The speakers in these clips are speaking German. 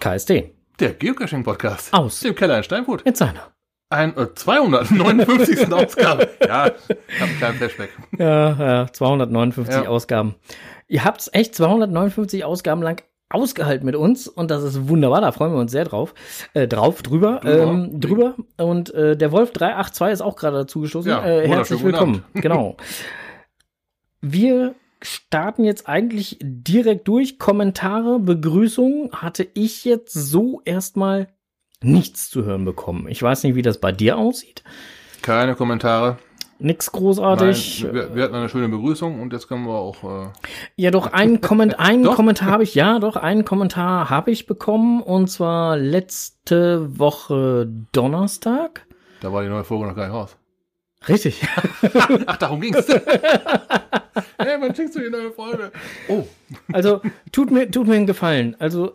Den Der Geocaching-Podcast. Aus. Dem Keller in Steinfurt. in seiner. Ein äh, 259. Ausgabe. Ja, ich hab einen kleinen Flashback. Ja, ja, 259 Ja. Ausgaben. Ihr habt's echt 259 Ausgaben lang ausgehalten mit uns und das ist wunderbar, da freuen wir uns sehr drauf. Äh, drauf, drüber, Drüber. ähm, drüber. Und äh, der Wolf 382 ist auch gerade dazu gestoßen. Ja, äh, herzlich willkommen. Genau. Wir starten jetzt eigentlich direkt durch. Kommentare, Begrüßung hatte ich jetzt so erstmal nichts zu hören bekommen. Ich weiß nicht, wie das bei dir aussieht. Keine Kommentare. Nix großartig. Nein, wir, wir hatten eine schöne Begrüßung und jetzt können wir auch. Äh, Ja, doch, einen, Komment einen Doch? Kommentar habe ich, ja, doch, einen Kommentar habe ich bekommen und zwar letzte Woche Donnerstag. da war die neue Folge noch gar nicht raus. Richtig. Ach, darum ging's. hey, wann schickst du die neue Folge? Oh, Also, tut mir, tut mir einen Gefallen. Also,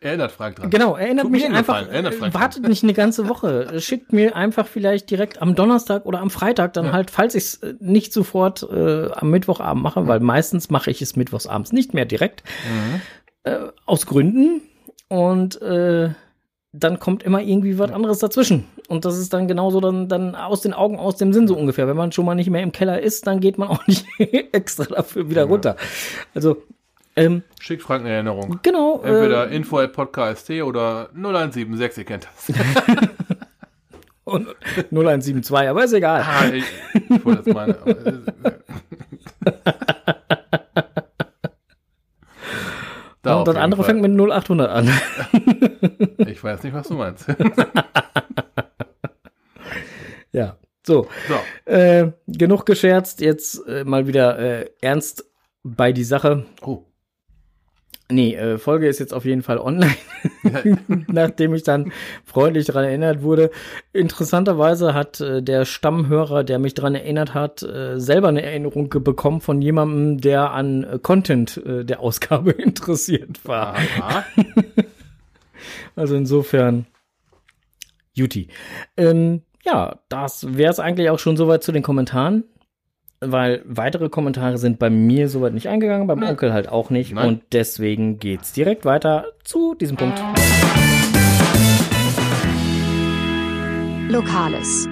erinnert Frank dran. genau, erinnert Tut mich einfach, erinnert Frank wartet nicht eine ganze Woche. Schickt mir einfach vielleicht direkt am Donnerstag oder am Freitag dann halt, falls ich es nicht sofort äh, am Mittwochabend mache, weil meistens mache ich es mittwochsabends nicht mehr direkt. Mhm. Äh, aus Gründen. Und äh, dann kommt immer irgendwie was anderes dazwischen. Und das ist dann genauso dann, dann aus den Augen, aus dem Sinn so ungefähr. Wenn man schon mal nicht mehr im Keller ist, dann geht man auch nicht extra dafür wieder runter. Also, ähm, Schickt Frank eine Erinnerung. genau. Entweder Äh, info at podcast oder 0176, ihr kennt das. und 0172, aber ist egal. Ah, ich, ich wollte jetzt meine. und das andere fängt mit 0800 an. Ich weiß nicht, was du meinst. Ja. So, So. äh, genug gescherzt. Jetzt äh, mal wieder äh, ernst bei die Sache. Oh. Nee, äh, Folge ist jetzt auf jeden Fall online, nachdem ich dann freundlich daran erinnert wurde. Interessanterweise hat äh, der Stammhörer, der mich daran erinnert hat, äh, selber eine Erinnerung bekommen von jemandem, der an Content der Ausgabe interessiert war. Also insofern, Juti. Ähm, ja, das wäre es eigentlich auch schon soweit zu den Kommentaren. Weil weitere Kommentare sind bei mir soweit nicht eingegangen, beim Nein. Onkel halt auch nicht. Nein. Und deswegen geht's direkt weiter zu diesem Punkt. Lokales.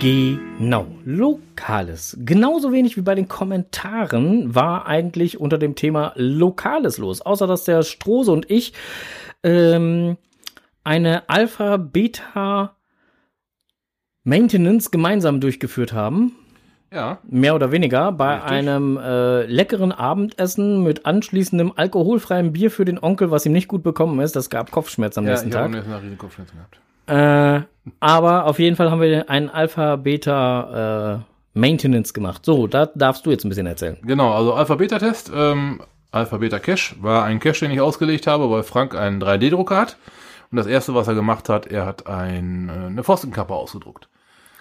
Genau, Lokales. Genauso wenig wie bei den Kommentaren war eigentlich unter dem Thema Lokales los. Außer dass der Strose und ich ähm, eine Alpha-Beta Maintenance gemeinsam durchgeführt haben. Ja. Mehr oder weniger bei Richtig. einem äh, leckeren Abendessen mit anschließendem alkoholfreiem Bier für den Onkel, was ihm nicht gut bekommen ist. Das gab Kopfschmerz am Ja, nächsten ich Tag. habe nächsten Tag riesen Kopfschmerzen gehabt. Äh, aber auf jeden Fall haben wir einen Alpha-Beta äh, Maintenance gemacht. So, da darfst du jetzt ein bisschen erzählen. Genau, also Alpha-Beta-Test. Ähm, Alpha-Beta-Cache war ein Cache, den ich ausgelegt habe, weil Frank einen 3D-Drucker hat. Und das erste, was er gemacht hat, er hat ein, äh, eine Pfostenkappe ausgedruckt.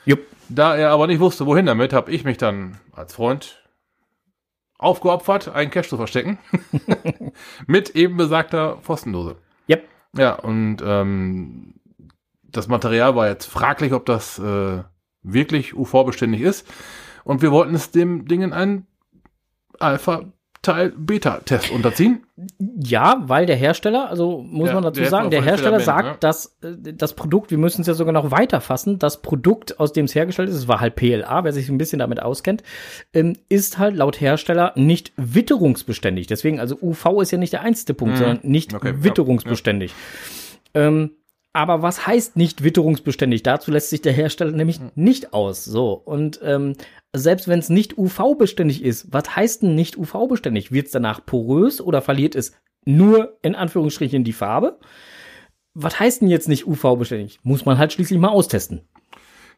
Jupp. Da er aber nicht wusste, wohin damit, habe ich mich dann als Freund aufgeopfert, einen Cache zu verstecken. Mit eben besagter Pfostendose. Yep. Ja, und ähm, das Material war jetzt fraglich, ob das äh, wirklich UV-beständig ist. Und wir wollten es dem Dingen einen Alpha-Teil-Beta-Test unterziehen. Ja, weil der Hersteller, also muss Ja, man dazu sagen, der Hersteller sagt, dass äh, das Produkt, wir müssen es ja sogar noch weiter fassen, das Produkt, aus dem es hergestellt ist, es war halt PLA, wer sich ein bisschen damit auskennt, ähm, ist halt laut Hersteller nicht witterungsbeständig. Deswegen, also UV ist ja nicht der einzige Punkt, Mhm. sondern nicht Okay, ja, witterungsbeständig. Ähm, aber was heißt nicht witterungsbeständig? Dazu lässt sich der Hersteller nämlich Mhm. nicht aus. So. Und ähm, selbst wenn es nicht UV-beständig ist, was heißt denn nicht UV-beständig? Wird es danach porös oder verliert es nur in Anführungsstrichen die Farbe? Was heißt denn jetzt nicht UV-beständig? Muss man halt schließlich mal austesten.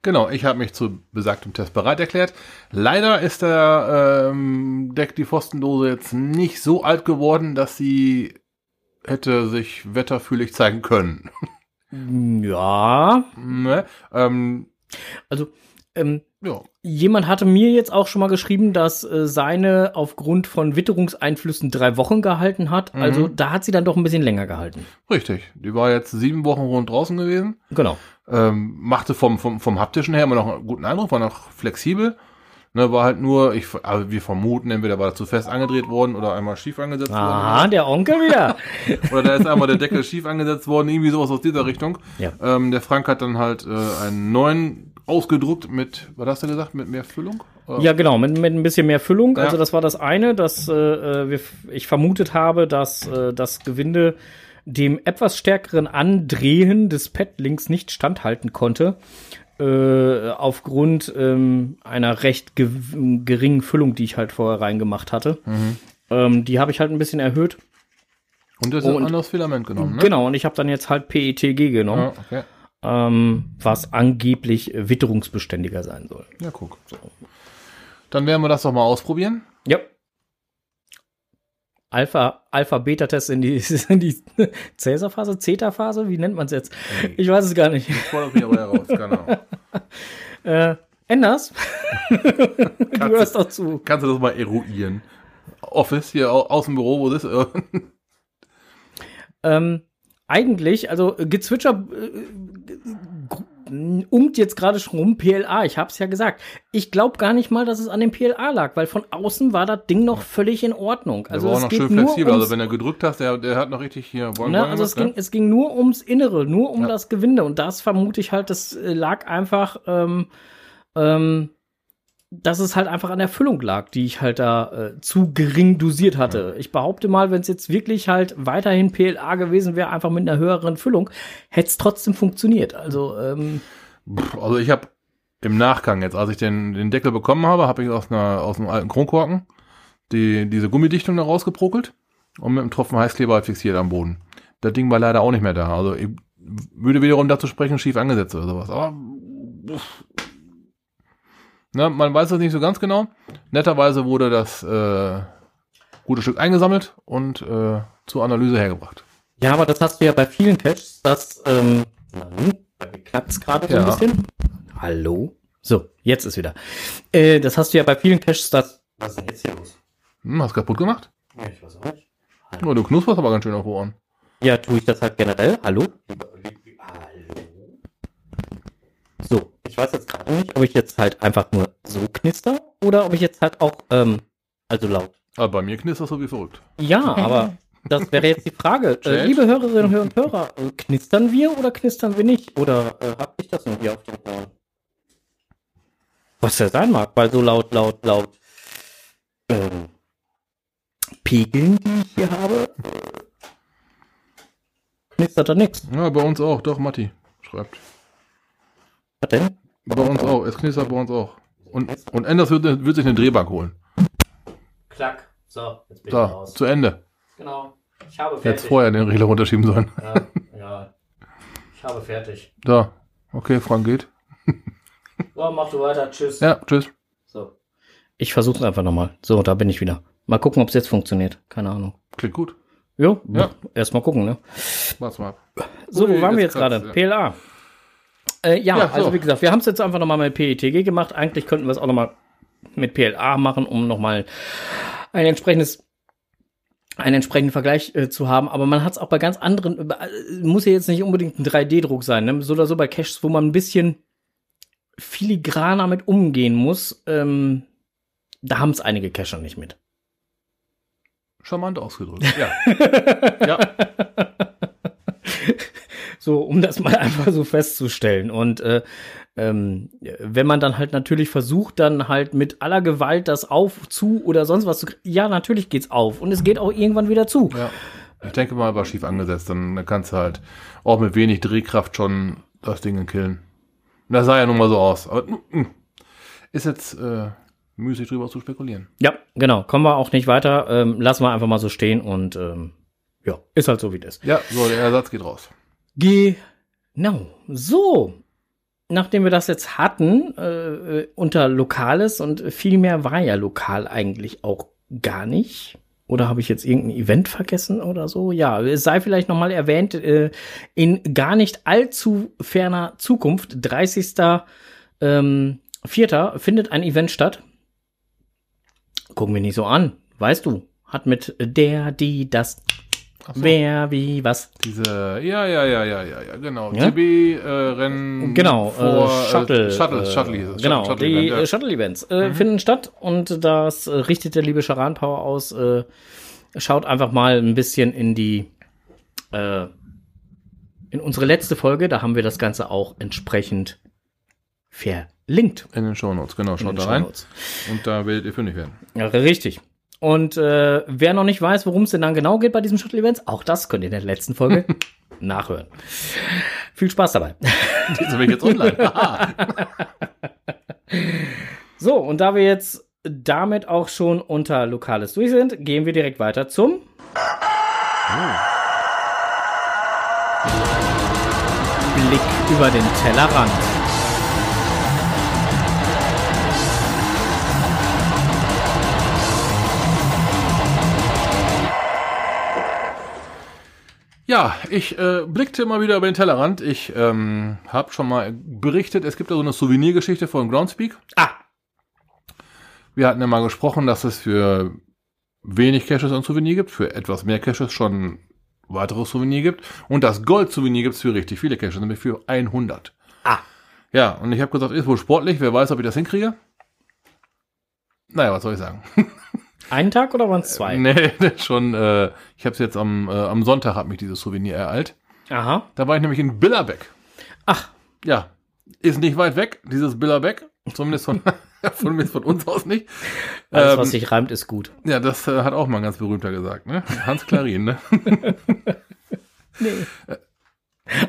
Genau, ich habe mich zu besagtem Test bereit erklärt. Leider ist der ähm, Deck die Pfostendose jetzt nicht so alt geworden, dass sie hätte sich wetterfühlig zeigen können. Ja, ne? ähm, also ähm, ja, Jemand hatte mir jetzt auch schon mal geschrieben, dass äh, seine aufgrund von Witterungseinflüssen drei Wochen gehalten hat. Mhm. Also da hat sie dann doch ein bisschen länger gehalten. richtig. Die war jetzt sieben Wochen rund draußen gewesen. Genau. Ähm, machte vom, vom, vom haptischen her immer noch einen guten Eindruck, war noch flexibel. Ne, war halt nur, ich, also wir vermuten, entweder war das zu fest angedreht worden oder einmal schief angesetzt Aha, der Onkel wieder. worden. Oder da ist einmal der Deckel schief angesetzt worden, irgendwie sowas aus dieser Richtung. Ja. Ähm, der Frank hat dann halt äh, einen neuen ausgedruckt mit, was hast du gesagt, mit mehr Füllung? Oder? Ja, genau, mit, mit ein bisschen mehr Füllung. Ja. Also das war das eine, dass äh, äh, wir, ich vermutet habe, dass äh, das Gewinde dem etwas stärkeren Andrehen des Padlinks nicht standhalten konnte. Äh, aufgrund ähm, einer recht ge geringen Füllung, die ich halt vorher reingemacht hatte. Ähm, die habe ich halt ein bisschen erhöht. Und das ist ein anderes Filament genommen, ne? Genau, und ich habe dann jetzt halt PETG genommen, Ja, okay. ähm, was angeblich witterungsbeständiger sein soll. Ja, guck. Dann werden wir das doch mal ausprobieren. Ja. Alpha, Alpha-Beta-Test in die, in die Cäsar-Phase, Zeta-Phase, wie nennt man es jetzt? Ich weiß es gar nicht. Ich fordere mich aber heraus, genau. Äh, Enders, du hörst doch zu. Kannst du das mal eruieren? Office hier au aus dem Büro, wo das ist? Ähm, eigentlich, also äh, Gezwitscher äh, umt jetzt gerade schon rum PLA. Ich hab's ja gesagt. Ich glaube gar nicht mal, dass es an dem PLA lag, weil von außen war das Ding noch völlig in Ordnung. Also Also war auch noch schön flexibel. Also wenn er gedrückt hast, der, der hat noch richtig hier Boing, Ne, also es ging, es ging nur ums Innere, nur um Ja. das Gewinde. Und das vermute ich halt, das äh, lag einfach, ähm, ähm, dass es halt einfach an der Füllung lag, die ich halt da äh, zu gering dosiert hatte. Ich behaupte mal, wenn es jetzt wirklich halt weiterhin PLA gewesen wäre, einfach mit einer höheren Füllung, hätte es trotzdem funktioniert. Also, ähm, Also ich habe im Nachgang jetzt, als ich den, den Deckel bekommen habe, habe ich aus, einer, aus einem alten Kronkorken die, diese Gummidichtung da rausgeprokelt und mit einem Tropfen Heißkleber halt fixiert am Boden. Das Ding war leider auch nicht mehr da. Also ich würde wiederum dazu sprechen, schief angesetzt oder sowas. Aber pff. Na, man weiß es nicht so ganz genau. Netterweise wurde das äh, gute Stück eingesammelt und äh, zur Analyse hergebracht. ja, aber das hast du ja bei vielen Tests, dass, ähm, klappt es gerade so ein Ja. bisschen. Hallo? So, jetzt ist wieder. Äh, das hast du ja bei vielen Tests, dass. Was ist denn jetzt hier los? Hm, hast du kaputt gemacht? Ja, ich weiß auch nicht. Oh, du knusperst aber ganz schön auf Ohren. Ja, tue ich das halt generell. Hallo? Hallo? So, ich weiß jetzt gerade nicht, ob ich jetzt halt einfach nur so knister oder ob ich jetzt halt auch, ähm, also laut. Aber bei mir knistert so wie verrückt. Ja, aber das wäre jetzt die Frage. Äh, liebe Hörerinnen und Hörer, äh, knistern wir oder knistern wir nicht? Oder äh, hab ich das nur hier auf dem Ohren? Was ja sein mag, weil so laut, laut, laut ähm, Pegeln, die ich hier habe, äh, knistert da nix. Ja, bei uns auch. Doch, Matti schreibt. Was denn? Bei uns auch. Es knistert bei uns auch. Und, und Enders wird, wird sich eine Drehbank holen. Klack. So, jetzt bin So, zu Ende. Genau. Ich habe Jetzt vorher den Regler runterschieben sollen. Ja, ja. Ich habe fertig. So. Okay, Frank geht. So, mach du weiter. Tschüss. Ja, tschüss. So. Ich versuche es einfach nochmal. So, da bin ich wieder. Mal gucken, ob es jetzt funktioniert. Keine Ahnung. Klingt gut. Jo, Ja. erstmal gucken, ne? Warte mal ab. So, Ui, wo waren wir jetzt gerade? kratzt, PLA. Äh, ja, Ja, so. also wie gesagt, wir haben es jetzt einfach nochmal mit PETG gemacht. Eigentlich könnten wir es auch nochmal mit PLA machen, um nochmal ein entsprechendes einen entsprechenden Vergleich äh, zu haben, aber man hat es auch bei ganz anderen, äh, muss ja jetzt nicht unbedingt ein 3D-Druck sein, ne? so oder so bei Caches, wo man ein bisschen filigraner mit umgehen muss, ähm, da haben es einige Cacher nicht mit. Charmant ausgedrückt. Ja. ja. So, um das mal einfach so festzustellen. Und äh, ähm, wenn man dann halt natürlich versucht, dann halt mit aller Gewalt das auf, zu oder sonst was zu ja, natürlich geht's auf und es geht auch irgendwann wieder zu. ja. Ich denke mal, war schief angesetzt. Dann, kannst du halt auch mit wenig Drehkraft schon das Ding killen. Das sah ja nun mal so aus. Aber mm, ist jetzt äh, müßig drüber zu spekulieren. Ja, genau. Kommen wir auch nicht weiter. Ähm, lassen wir einfach mal so stehen und ähm, ja, ist halt so wie das. Ja, so, der Ersatz geht raus. Genau. So. Nachdem wir das jetzt hatten, äh, unter Lokales und viel mehr war ja lokal eigentlich auch gar nicht. Oder habe ich jetzt irgendein Event vergessen oder so? Ja, es sei vielleicht nochmal erwähnt, äh, in gar nicht allzu ferner Zukunft, 30. Ähm, Vierter, findet ein Event statt. Gucken wir nicht so an. Weißt du, hat mit der, die, das Wer, wie, was. Diese, ja, ja, ja, ja, ja, ja, genau. Ja? TB-Rennen. Genau, vor, äh, Shuttle. Äh, Shuttle, äh, Shuttle hieß es. Genau, Shuttle, die Event, ja. Mhm. äh, Shuttle-Events äh, finden statt und das äh, richtet der liebe Charan Power aus. Äh, schaut einfach mal ein bisschen in die äh, in unsere letzte Folge, da haben wir das Ganze auch entsprechend verlinkt. In den Shownotes, genau, in schaut da rein. Und da werdet ihr fündig werden. Ja, richtig. Und äh, wer noch nicht weiß, worum es denn dann genau geht bei diesem Shuttle-Events, auch das könnt ihr in der letzten Folge nachhören. Viel Spaß dabei. Jetzt bin ich jetzt online. So, und da wir jetzt damit auch schon unter Lokales durch sind, gehen wir direkt weiter zum Blick über den Tellerrand. Ja, ich äh, blickte immer wieder über den Tellerrand. Ich ähm, habe schon mal berichtet, es gibt da so eine Souvenirgeschichte von Groundspeak. Ah, Wir hatten ja mal gesprochen, dass es für wenig Caches ein Souvenir gibt, für etwas mehr Caches schon weitere Souvenir gibt. Und das Gold-Souvenir gibt es für richtig viele Caches, nämlich für 100. ah. Ja, und ich habe gesagt, ist wohl sportlich, wer weiß, ob ich das hinkriege. Naja, was soll ich sagen? Einen Tag oder waren es zwei? nee, schon, äh, ich habe es jetzt am, äh, am Sonntag, hat mich dieses Souvenir ereilt. Aha. Da war ich nämlich in Billerbeck. Ach, Ja, ist nicht weit weg, dieses Billerbeck. Zumindest von, zumindest von uns aus nicht. alles, Ähm, was sich reimt, ist gut. Ja, das äh, hat auch mal ein ganz berühmter gesagt, ne? Hans Klarin, ne? Nee.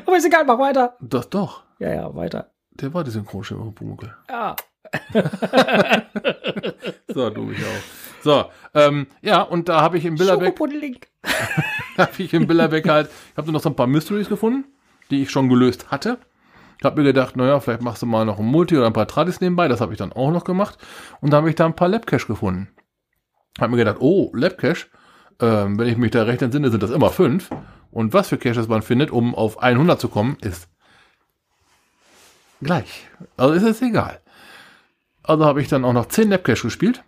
Aber ist egal, mach weiter. Das doch. Ja, ja, weiter. Der war die Synchronstimme von Pumuckl. Ja. So, du mich auch. So, ähm, ja, und da habe ich in Billerbeck, habe ich in Billerbeck halt, ich habe noch so ein paar Mysteries gefunden, die ich schon gelöst hatte. Ich habe mir gedacht, naja, vielleicht machst du mal noch ein Multi oder ein paar Tradis nebenbei. Das habe ich dann auch noch gemacht. Und da habe ich da ein paar Labcache gefunden. Habe mir gedacht, oh, Labcache, ähm, wenn ich mich da recht entsinne, sind das immer fünf. Und was für Caches man findet, um auf 100 zu kommen, ist gleich. Also ist es egal. Also habe ich dann auch noch 10 Labcache gespielt.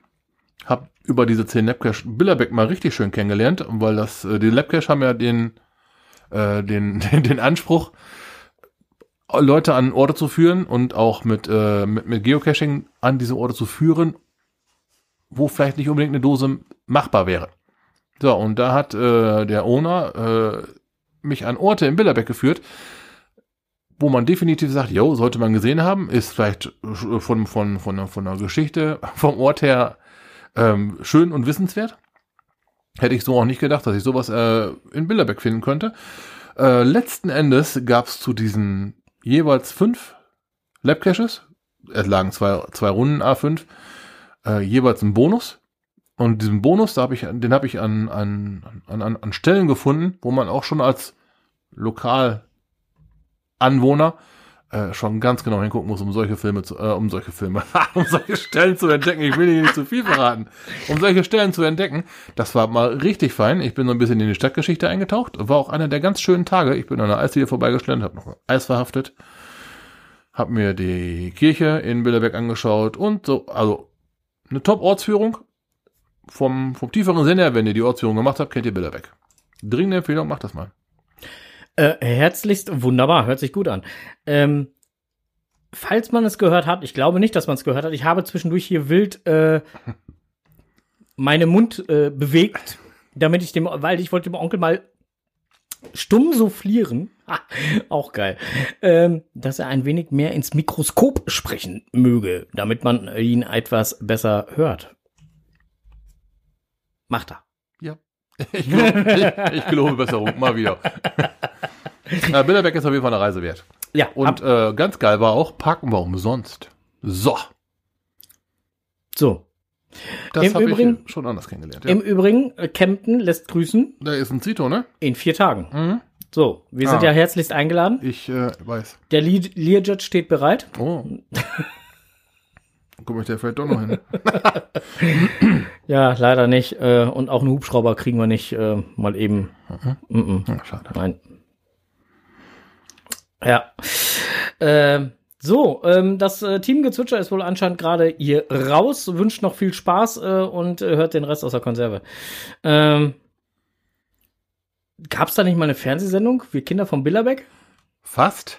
Hab über diese 10 Labcache Billerbeck mal richtig schön kennengelernt, weil das, äh, die Labcache haben ja den, äh, den, den, den Anspruch, Leute an Orte zu führen und auch mit, äh, mit, mit Geocaching an diese Orte zu führen, wo vielleicht nicht unbedingt eine Dose machbar wäre. So, und da hat äh, der Owner äh, mich an Orte in Billerbeck geführt, wo man definitiv sagt, jo, sollte man gesehen haben, ist vielleicht von, von, von, der- von der Geschichte, vom Ort her ähm, schön und wissenswert. Hätte ich so auch nicht gedacht, dass ich sowas äh, in Bilderbeck finden könnte. Äh, letzten Endes gab es zu diesen jeweils fünf Labcaches, es lagen zwei, zwei Runden A5, äh, jeweils einen Bonus. Und diesen Bonus, da hab ich, den habe ich an, an, an, an, Stellen gefunden, wo man auch schon als Lokalanwohner äh, schon ganz genau hingucken muss, um solche Filme zu, äh, um solche Filme, um solche Stellen zu entdecken. Ich will nicht zu viel verraten. Um solche Stellen zu entdecken, das war mal richtig fein. Ich bin so ein bisschen in die Stadtgeschichte eingetaucht. War auch einer der ganz schönen Tage. Ich bin an der Eisdiele vorbeigeschlendert, habe noch Eis verhaftet, habe mir die Kirche in Bilderberg angeschaut und so, also eine Top-Ortsführung. Vom, vom tieferen Sinne her, wenn ihr die Ortsführung gemacht habt, kennt ihr Bilderberg. Dringende Empfehlung, macht das mal. Äh, herzlichst wunderbar, hört sich gut an. Ähm, falls man es gehört hat, ich glaube nicht, dass man es gehört hat, ich habe zwischendurch hier wild äh, meine Mund äh, bewegt, damit ich dem, weil ich wollte dem Onkel mal stumm soufflieren, ha, auch geil, ähm, dass er ein wenig mehr ins Mikroskop sprechen möge, damit man ihn etwas besser hört. Macht er. Ich gelobe, ich, ich gelobe Besserung, mal wieder. Ja, Bilderberg ist auf jeden Fall eine Reise wert. Ja, Und äh, ganz geil war auch, parken wir umsonst. So, so. das Im habe Übrigen- ich schon anders kennengelernt. Ja. Im Übrigen, äh, Kempten lässt grüßen da ist ein Zito, ne? in vier Tagen. Mhm. So, wir sind Ah. ja herzlichst eingeladen. Ich äh, weiß. Der Le- Learjet steht bereit. Oh. Guck ich da vielleicht doch noch hin. Ja, leider nicht. Äh, und auch einen Hubschrauber kriegen wir nicht äh, mal eben. -mm, Ja, schade. nein. Ja. Ähm, so, ähm, das äh, Teamgezwitscher ist wohl anscheinend gerade hier raus, wünscht noch viel Spaß äh, und äh, hört den Rest aus der Konserve. Ähm, Gab's da nicht mal eine Fernsehsendung? Wir Kinder von Billerbeck? Fast.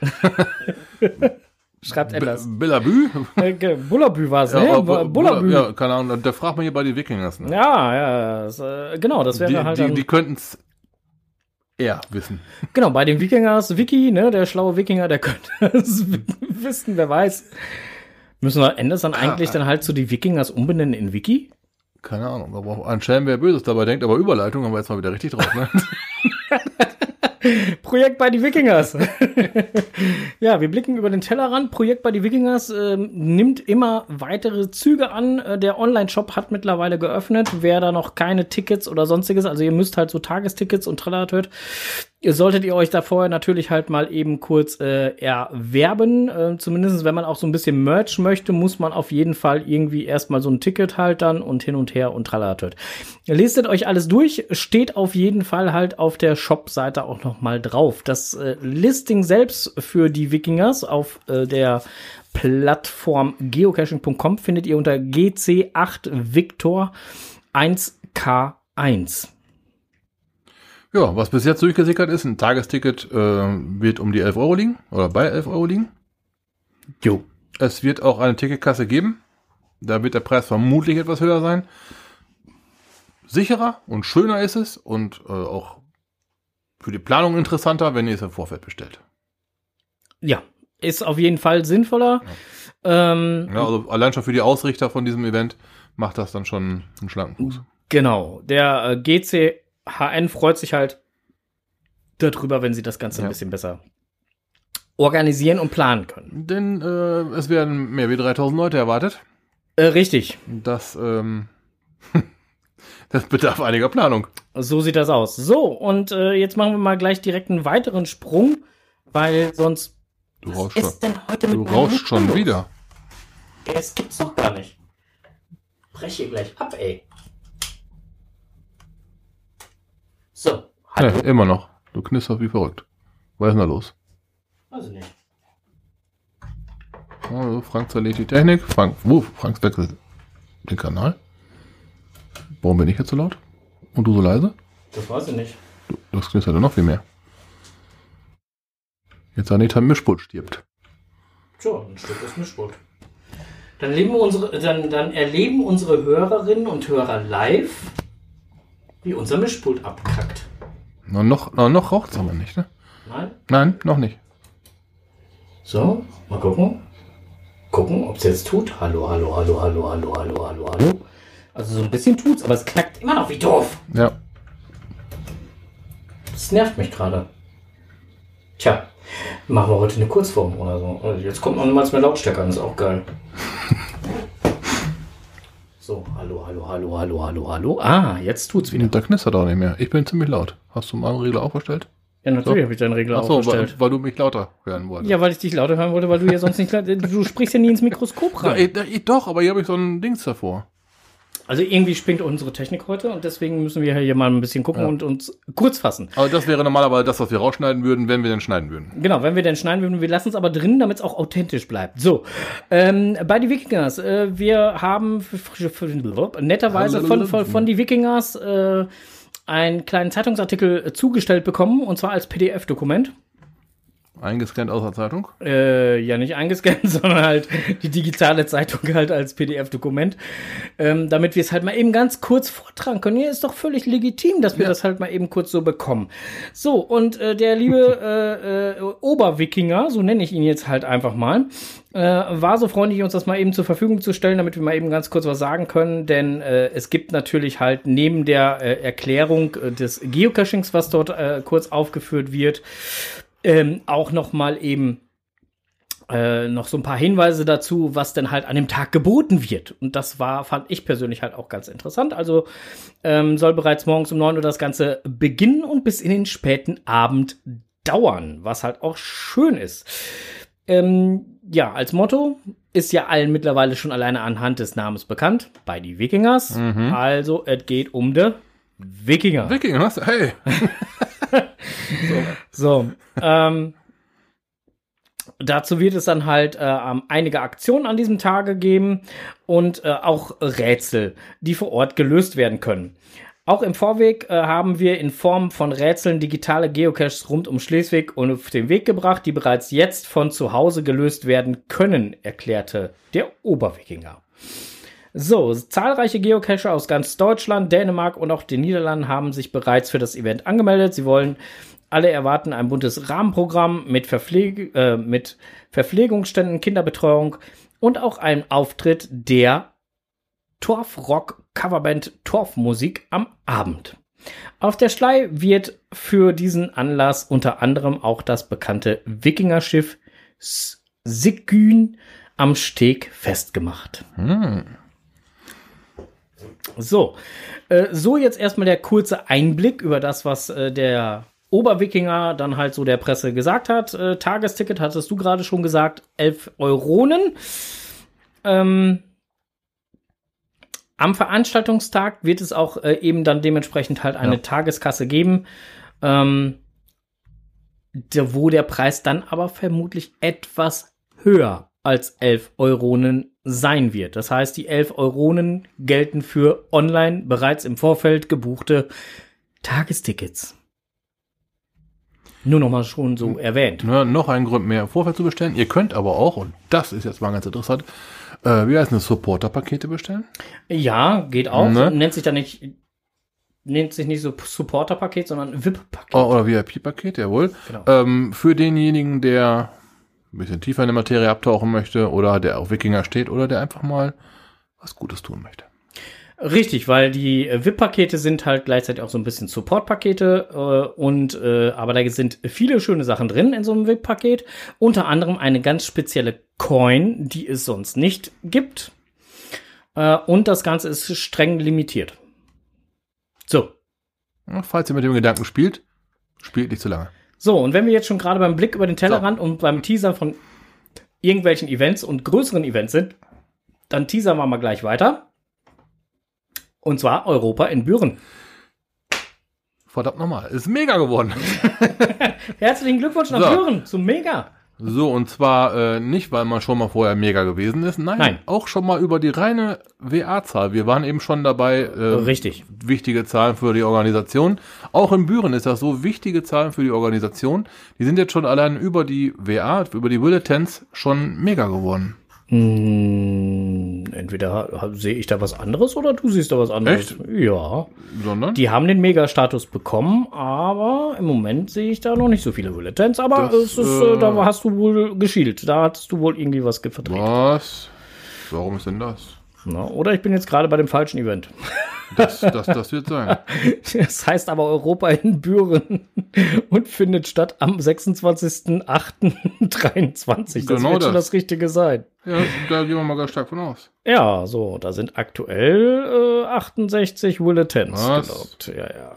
Schreibt Enders. Billabü? Äh, Bullabü war es, Ja, ne? aber- Bullabü. Ja, keine Ahnung. Da fragt man hier bei den Wikingers. Ne? Ja, ja, das, äh, genau, das wäre die, halt die, die könnten es eher wissen. genau, bei den Wikingers, Wiki, ne, der schlaue Wikinger, der könnte es wissen, wer weiß. Müssen wir Enders dann eigentlich dann halt zu die Wikingers umbenennen in Wiki? Keine Ahnung. Da braucht ein Schelm, wer Böses dabei denkt. Aber Überleitung haben wir jetzt mal wieder richtig drauf. Ne? Projekt bei die Wikingers. ja, wir blicken über den Tellerrand. Projekt bei die Wikingers ähm, nimmt immer weitere Züge an. Äh, der Online-Shop hat mittlerweile geöffnet. Wer da noch keine Tickets oder sonstiges, also ihr müsst halt so Tagestickets und Tralala hört, ihr solltet ihr euch da vorher natürlich halt mal eben kurz äh, erwerben. Äh, zumindest wenn man auch so ein bisschen Merch möchte, muss man auf jeden Fall irgendwie erstmal so ein Ticket halt dann und hin und her und Tralala hört. Lestet euch alles durch, steht auf jeden Fall halt auf der Shop-Seite auch noch mal drauf. Das äh, Listing selbst für die Wikingers auf äh, der Plattform geocaching.com findet ihr unter GC8 Victor 1K1. Ja, was bis jetzt durchgesickert ist, ein Tagesticket äh, wird um die 11 Euro liegen. Oder bei 11 Euro liegen. Jo. Es wird auch eine Ticketkasse geben. Da wird der Preis vermutlich etwas höher sein. Sicherer und schöner ist es und äh, auch für die Planung interessanter, wenn ihr es im Vorfeld bestellt. Ja, ist auf jeden Fall sinnvoller. Ähm, Ja, also allein schon für die Ausrichter von diesem Event macht das dann schon einen schlanken Fuß. Genau, der äh, GCHN freut sich halt darüber, wenn sie das Ganze Ja. ein bisschen besser organisieren und planen können. Denn äh, es werden mehr wie 3000 Leute erwartet. Äh, richtig, Das, ähm, das bedarf einiger Planung. so sieht das aus. So, und äh, jetzt machen wir mal gleich direkt einen weiteren Sprung, weil sonst. Du rauschst schon, denn heute du rauschst schon wieder. Es gibt's doch gar nicht. Brech hier gleich ab, ey. So, Ja, immer noch. Du knisterst wie verrückt. Was ist denn da los? Also nicht. Also, Frank zerlegt die Technik. Frank, wo? Frank wechselt den Kanal. Warum bin ich jetzt so laut? Und du so leise? Das weiß ich nicht. Du, das knistert ja noch viel mehr. Jetzt Anita Mischpult stirbt. Tja, ein Stück ist Mischpult. Dann, leben unsere, dann, dann erleben unsere Hörerinnen und Hörer live, wie unser Mischpult abkackt. Na, noch, na, noch raucht's aber nicht, ne? Nein? Nein, noch nicht. So, mal gucken. Gucken, ob es jetzt tut. Hallo, hallo, hallo, hallo, hallo, hallo, hallo, hallo. Also so ein bisschen tut's, aber es knackt immer noch wie doof. Ja. Das nervt mich gerade. Tja, machen wir heute eine Kurzform oder so. Jetzt kommt noch niemals mehr Lautstärke an, ist auch geil. So, hallo, hallo, hallo, hallo, hallo, hallo. Ah, jetzt tut's wieder. Da knistert auch nicht mehr. Ich bin ziemlich laut. Hast du meinen Regler auch verstellt? Ja, natürlich habe ich deinen Regler Achso, weil, aufgestellt. weil du mich lauter hören wolltest. Ja, weil ich dich lauter hören wollte, weil du ja sonst nicht. Du sprichst ja nie ins Mikroskop Ja, rein. ich, ich, doch, aber hier habe ich so ein Dings davor. Also irgendwie springt unsere Technik heute und deswegen müssen wir hier mal ein bisschen gucken Ja. und uns kurz fassen. Aber das wäre normalerweise das, was wir rausschneiden würden, wenn wir denn schneiden würden. Genau, wenn wir denn schneiden würden, wir lassen es aber drin, damit es auch authentisch bleibt. So, ähm, bei die Wikingers, äh, wir haben netterweise von, von, von die Wikingers äh, einen kleinen Zeitungsartikel zugestellt bekommen, und zwar als PDF-Dokument. Eingescannt aus der Zeitung. Äh, ja, nicht eingescannt, sondern halt die digitale Zeitung halt als PDF-Dokument. Ähm, damit wir es halt mal eben ganz kurz vortragen können. Ja, ist doch völlig legitim, dass wir Ja. das halt mal eben kurz so bekommen. So, und äh, der liebe äh, äh, Oberwikinger, so nenne ich ihn jetzt halt einfach mal, äh, war so freundlich, uns das mal eben zur Verfügung zu stellen, damit wir mal eben ganz kurz was sagen können. Denn äh, es gibt natürlich halt neben der Erklärung des Geocachings, was dort kurz aufgeführt wird, ähm, auch noch mal eben äh, noch so ein paar Hinweise dazu, was denn halt an dem Tag geboten wird. Und das war, fand ich persönlich halt auch ganz interessant. Also ähm, soll bereits morgens um 9 Uhr das Ganze beginnen und bis in den späten Abend dauern, was halt auch schön ist. Ähm, ja, als Motto ist ja allen mittlerweile schon alleine anhand des Namens bekannt, bei die Wikingers. Also, es geht um de Wikinger. Wikinger, was? Hey! So, ähm, dazu wird es dann halt äh, ähm, einige Aktionen an diesem Tage geben und äh, auch Rätsel, die vor Ort gelöst werden können. Auch im Vorweg äh, haben wir in Form von Rätseln digitale Geocaches rund um Schleswig und auf den Weg gebracht, die bereits jetzt von zu Hause gelöst werden können, erklärte der Oberwikinger. So, zahlreiche Geocacher aus ganz Deutschland, Dänemark und auch den Niederlanden haben sich bereits für das Event angemeldet. Sie wollen alle erwarten ein buntes Rahmenprogramm mit, Verpflege, äh, mit Verpflegungsständen, Kinderbetreuung und auch einen Auftritt der Torfrock-Coverband Torfmusik am Abend. Auf der Schlei wird für diesen Anlass unter anderem auch das bekannte Wikingerschiff Sigyn am Steg festgemacht. Hm. So, äh, so jetzt erstmal der kurze Einblick über das, was äh, der Oberwikinger dann halt so der Presse gesagt hat. Äh, Tagesticket hattest du gerade schon gesagt, 11 Euronen. Ähm, am Veranstaltungstag wird es auch äh, eben dann dementsprechend halt eine ja. Tageskasse geben, ähm, der, wo der Preis dann aber vermutlich etwas höher als 11 Euronen sein wird. Das heißt, die 11 Euronen gelten für online bereits im Vorfeld gebuchte Tagestickets. Nur noch mal schon so erwähnt. Ja, noch ein Grund mehr im Vorfeld zu bestellen. Ihr könnt aber auch, und das ist jetzt mal ganz interessant, äh, wie heißt eine Supporter-Pakete bestellen? Ja, geht auch. Ne? Nennt sich da nicht, nennt sich nicht so Supporter-Paket, sondern VIP-Paket. Oh, oder VIP-Paket, jawohl. Genau. Ähm, für denjenigen, der ein bisschen tiefer in der Materie abtauchen möchte oder der auf Wikinger steht oder der einfach mal was Gutes tun möchte. Richtig, weil die VIP-Pakete sind halt gleichzeitig auch so ein bisschen Support-Pakete äh, und äh, aber da sind viele schöne Sachen drin in so einem VIP-Paket. Unter anderem eine ganz spezielle Coin, die es sonst nicht gibt. Äh, und das Ganze ist streng limitiert. So. Ja, falls ihr mit dem Gedanken spielt, spielt nicht zu lange. So, und wenn wir jetzt schon gerade beim Blick über den Tellerrand so. und beim Teaser von irgendwelchen Events und größeren Events sind, dann teasern wir mal gleich weiter. Und zwar Europa in Büren. Verdammt nochmal, ist mega geworden. Herzlichen Glückwunsch nach so. Büren zum Mega. So, und zwar äh, nicht, weil man schon mal vorher mega gewesen ist, nein, nein. auch schon mal über die reine WA-Zahl. Wir waren eben schon dabei, äh, Richtig. wichtige Zahlen für die Organisation. Auch in Büren ist das so, wichtige Zahlen für die Organisation. Die sind jetzt schon allein über die WA, über die Bulletins schon mega geworden. Hm, entweder sehe ich da was anderes oder du siehst da was anderes. Echt? Ja. Sondern? Die haben den Mega-Status bekommen, aber im Moment sehe ich da noch nicht so viele Bulletins. Aber das, es ist, äh, da hast du wohl geschielt. Da hattest du wohl irgendwie was verdreht. Was? Warum ist denn das? Na, oder ich bin jetzt gerade bei dem falschen Event. Das, das, das wird sein. Das heißt aber Europa in Büren und findet statt am 26.08.23. Das genau wird das. schon das Richtige sein. Ja, da gehen wir mal ganz stark von aus. Ja, so, da sind aktuell äh, 68 Bulletins gelobt. Ja, ja.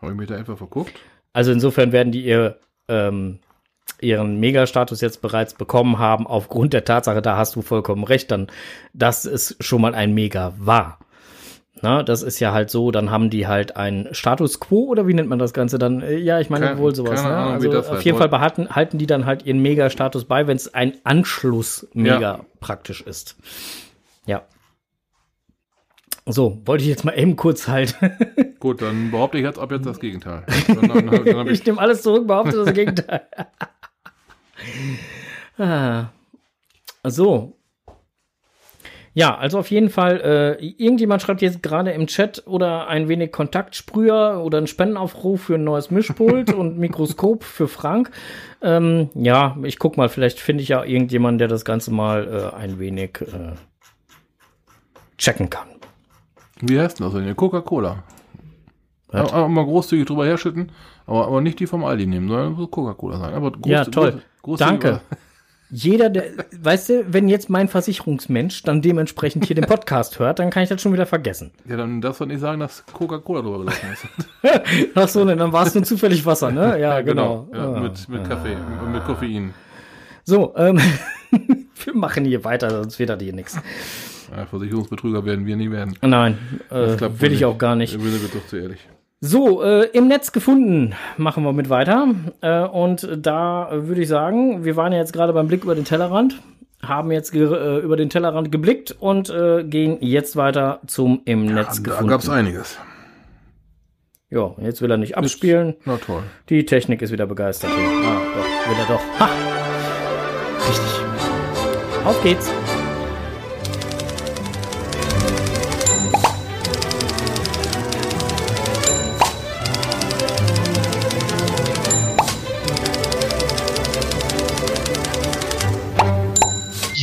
Habe ich mich da etwa verguckt? Also insofern werden die ihr ähm, ihren Mega-Status jetzt bereits bekommen haben, aufgrund der Tatsache, da hast du vollkommen recht, dann, dass es schon mal ein Mega war. Na, das ist ja halt so, dann haben die halt ein Status Quo oder wie nennt man das Ganze dann? Äh, ja, ich meine Kein, wohl sowas. Ne? Ahnung, also auf halt jeden Fall behalten, halten die dann halt ihren Mega-Status bei, wenn es ein Anschluss-Mega ja. praktisch ist. Ja. So, wollte ich jetzt mal eben kurz halt. Gut, dann behaupte ich jetzt ab jetzt das Gegenteil. Dann, dann, dann ich, ich nehme alles zurück, behaupte das Gegenteil. ah. So, ja, also auf jeden Fall, äh, irgendjemand schreibt jetzt gerade im Chat oder ein wenig Kontaktsprüher oder einen Spendenaufruf für ein neues Mischpult und Mikroskop für Frank. Ähm, ja, ich guck mal, vielleicht finde ich ja irgendjemanden, der das Ganze mal äh, ein wenig äh, checken kann. Wie heißt denn das denn? Coca-Cola. Ja, mal großzügig drüber herschütten, aber, aber nicht die vom Aldi nehmen, sondern Coca-Cola sein. Aber groß, ja, toll. Groß, Danke jeder, der, weißt du, wenn jetzt mein Versicherungsmensch dann dementsprechend hier den Podcast hört, dann kann ich das schon wieder vergessen. Ja, dann darfst du nicht sagen, dass Coca-Cola drüber gelaufen ist. Ach so, ne, dann war es nur zufällig Wasser, ne? Ja, genau. genau. Ja, mit, mit Kaffee und mit Koffein. So, ähm, wir machen hier weiter, sonst wird das hier nichts. Ja, Versicherungsbetrüger werden wir nie werden. Nein, äh, will ich auch gar nicht. Wir sind doch zu ehrlich. So, äh, im Netz gefunden, machen wir mit weiter. Äh, und da würde ich sagen, wir waren ja jetzt gerade beim Blick über den Tellerrand, haben jetzt äh, über den Tellerrand geblickt und äh, gehen jetzt weiter zum im ja, Netz gefunden. Da gab es einiges. Ja, jetzt will er nicht abspielen. Na toll. Die Technik ist wieder begeistert hier. Ah, doch, will er doch. Ha! Richtig. Auf geht's.